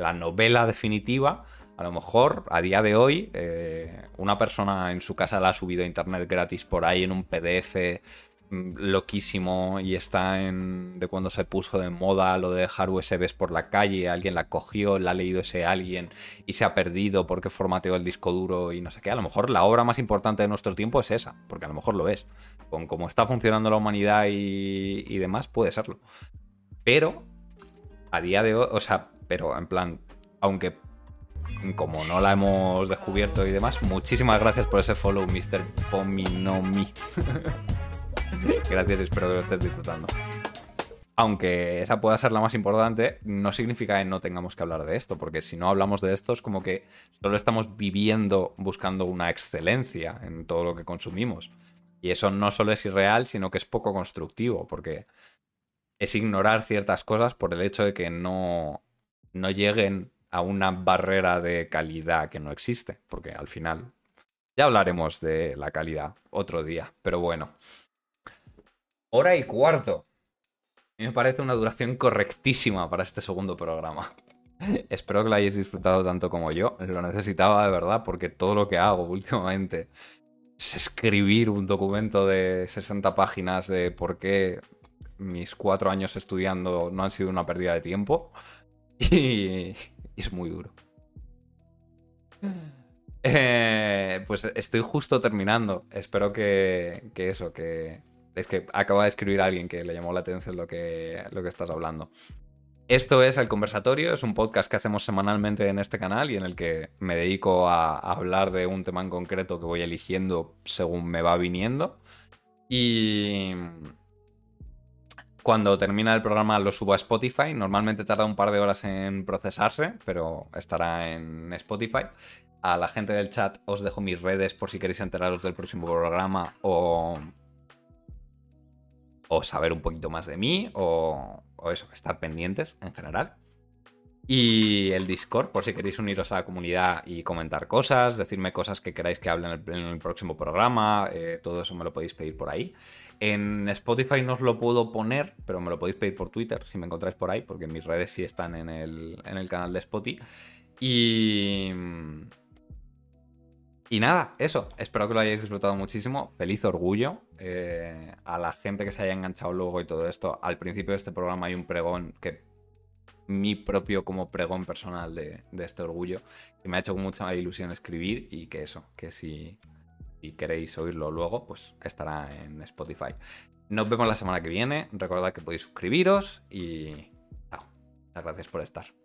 la novela definitiva a lo mejor a día de hoy eh, una persona en su casa la ha subido a internet gratis por ahí en un PDF mm, loquísimo y está en de cuando se puso de moda lo de dejar USBs por la calle, alguien la cogió, la ha leído ese alguien y se ha perdido porque formateó el disco duro y no sé qué. A lo mejor la obra más importante de nuestro tiempo es esa, porque a lo mejor lo es. Con cómo está funcionando la humanidad y, y demás, puede serlo. Pero a día de hoy, o sea, pero en plan, aunque como no la hemos descubierto y demás, muchísimas gracias por ese follow, Mr. Pominomi. gracias, espero que lo estés disfrutando. Aunque esa pueda ser la más importante, no significa que no tengamos que hablar de esto, porque si no hablamos de esto es como que solo estamos viviendo buscando una excelencia en todo lo que consumimos. Y eso no solo es irreal, sino que es poco constructivo, porque es ignorar ciertas cosas por el hecho de que no, no lleguen a una barrera de calidad que no existe, porque al final ya hablaremos de la calidad otro día, pero bueno. Hora y cuarto. A mí me parece una duración correctísima para este segundo programa. Espero que lo hayáis disfrutado tanto como yo. Lo necesitaba de verdad porque todo lo que hago últimamente es escribir un documento de 60 páginas de por qué mis cuatro años estudiando no han sido una pérdida de tiempo y, es muy duro. Eh, pues estoy justo terminando. Espero que, que, eso, que... Es que acaba de escribir a alguien que le llamó la atención lo que, lo que estás hablando. Esto es El Conversatorio, es un podcast que hacemos semanalmente en este canal y en el que me dedico a, hablar de un tema en concreto que voy eligiendo según me va viniendo. Y cuando termina el programa lo subo a Spotify. Normalmente tarda un par de horas en procesarse, pero estará en Spotify. A la gente del chat os dejo mis redes por si queréis enteraros del próximo programa o, o saber un poquito más de mí o, o eso, estar pendientes en general. Y el Discord, por si queréis uniros a la comunidad y comentar cosas, decirme cosas que queráis que hable en el, próximo programa, eh, todo eso me lo podéis pedir por ahí. En Spotify no os lo puedo poner, pero me lo podéis pedir por Twitter si me encontráis por ahí, porque mis redes sí están en el, en el canal de Spotify. Y, y nada, eso. Espero que lo hayáis disfrutado muchísimo. Feliz orgullo eh, a la gente que se haya enganchado luego y todo esto. Al principio de este programa hay un pregón que mi propio como pregón personal de, este orgullo, que me ha hecho mucha ilusión escribir y que eso, que si, si queréis oírlo luego, pues estará en Spotify. Nos vemos la semana que viene. Recordad que podéis suscribiros y chao. Muchas gracias por estar.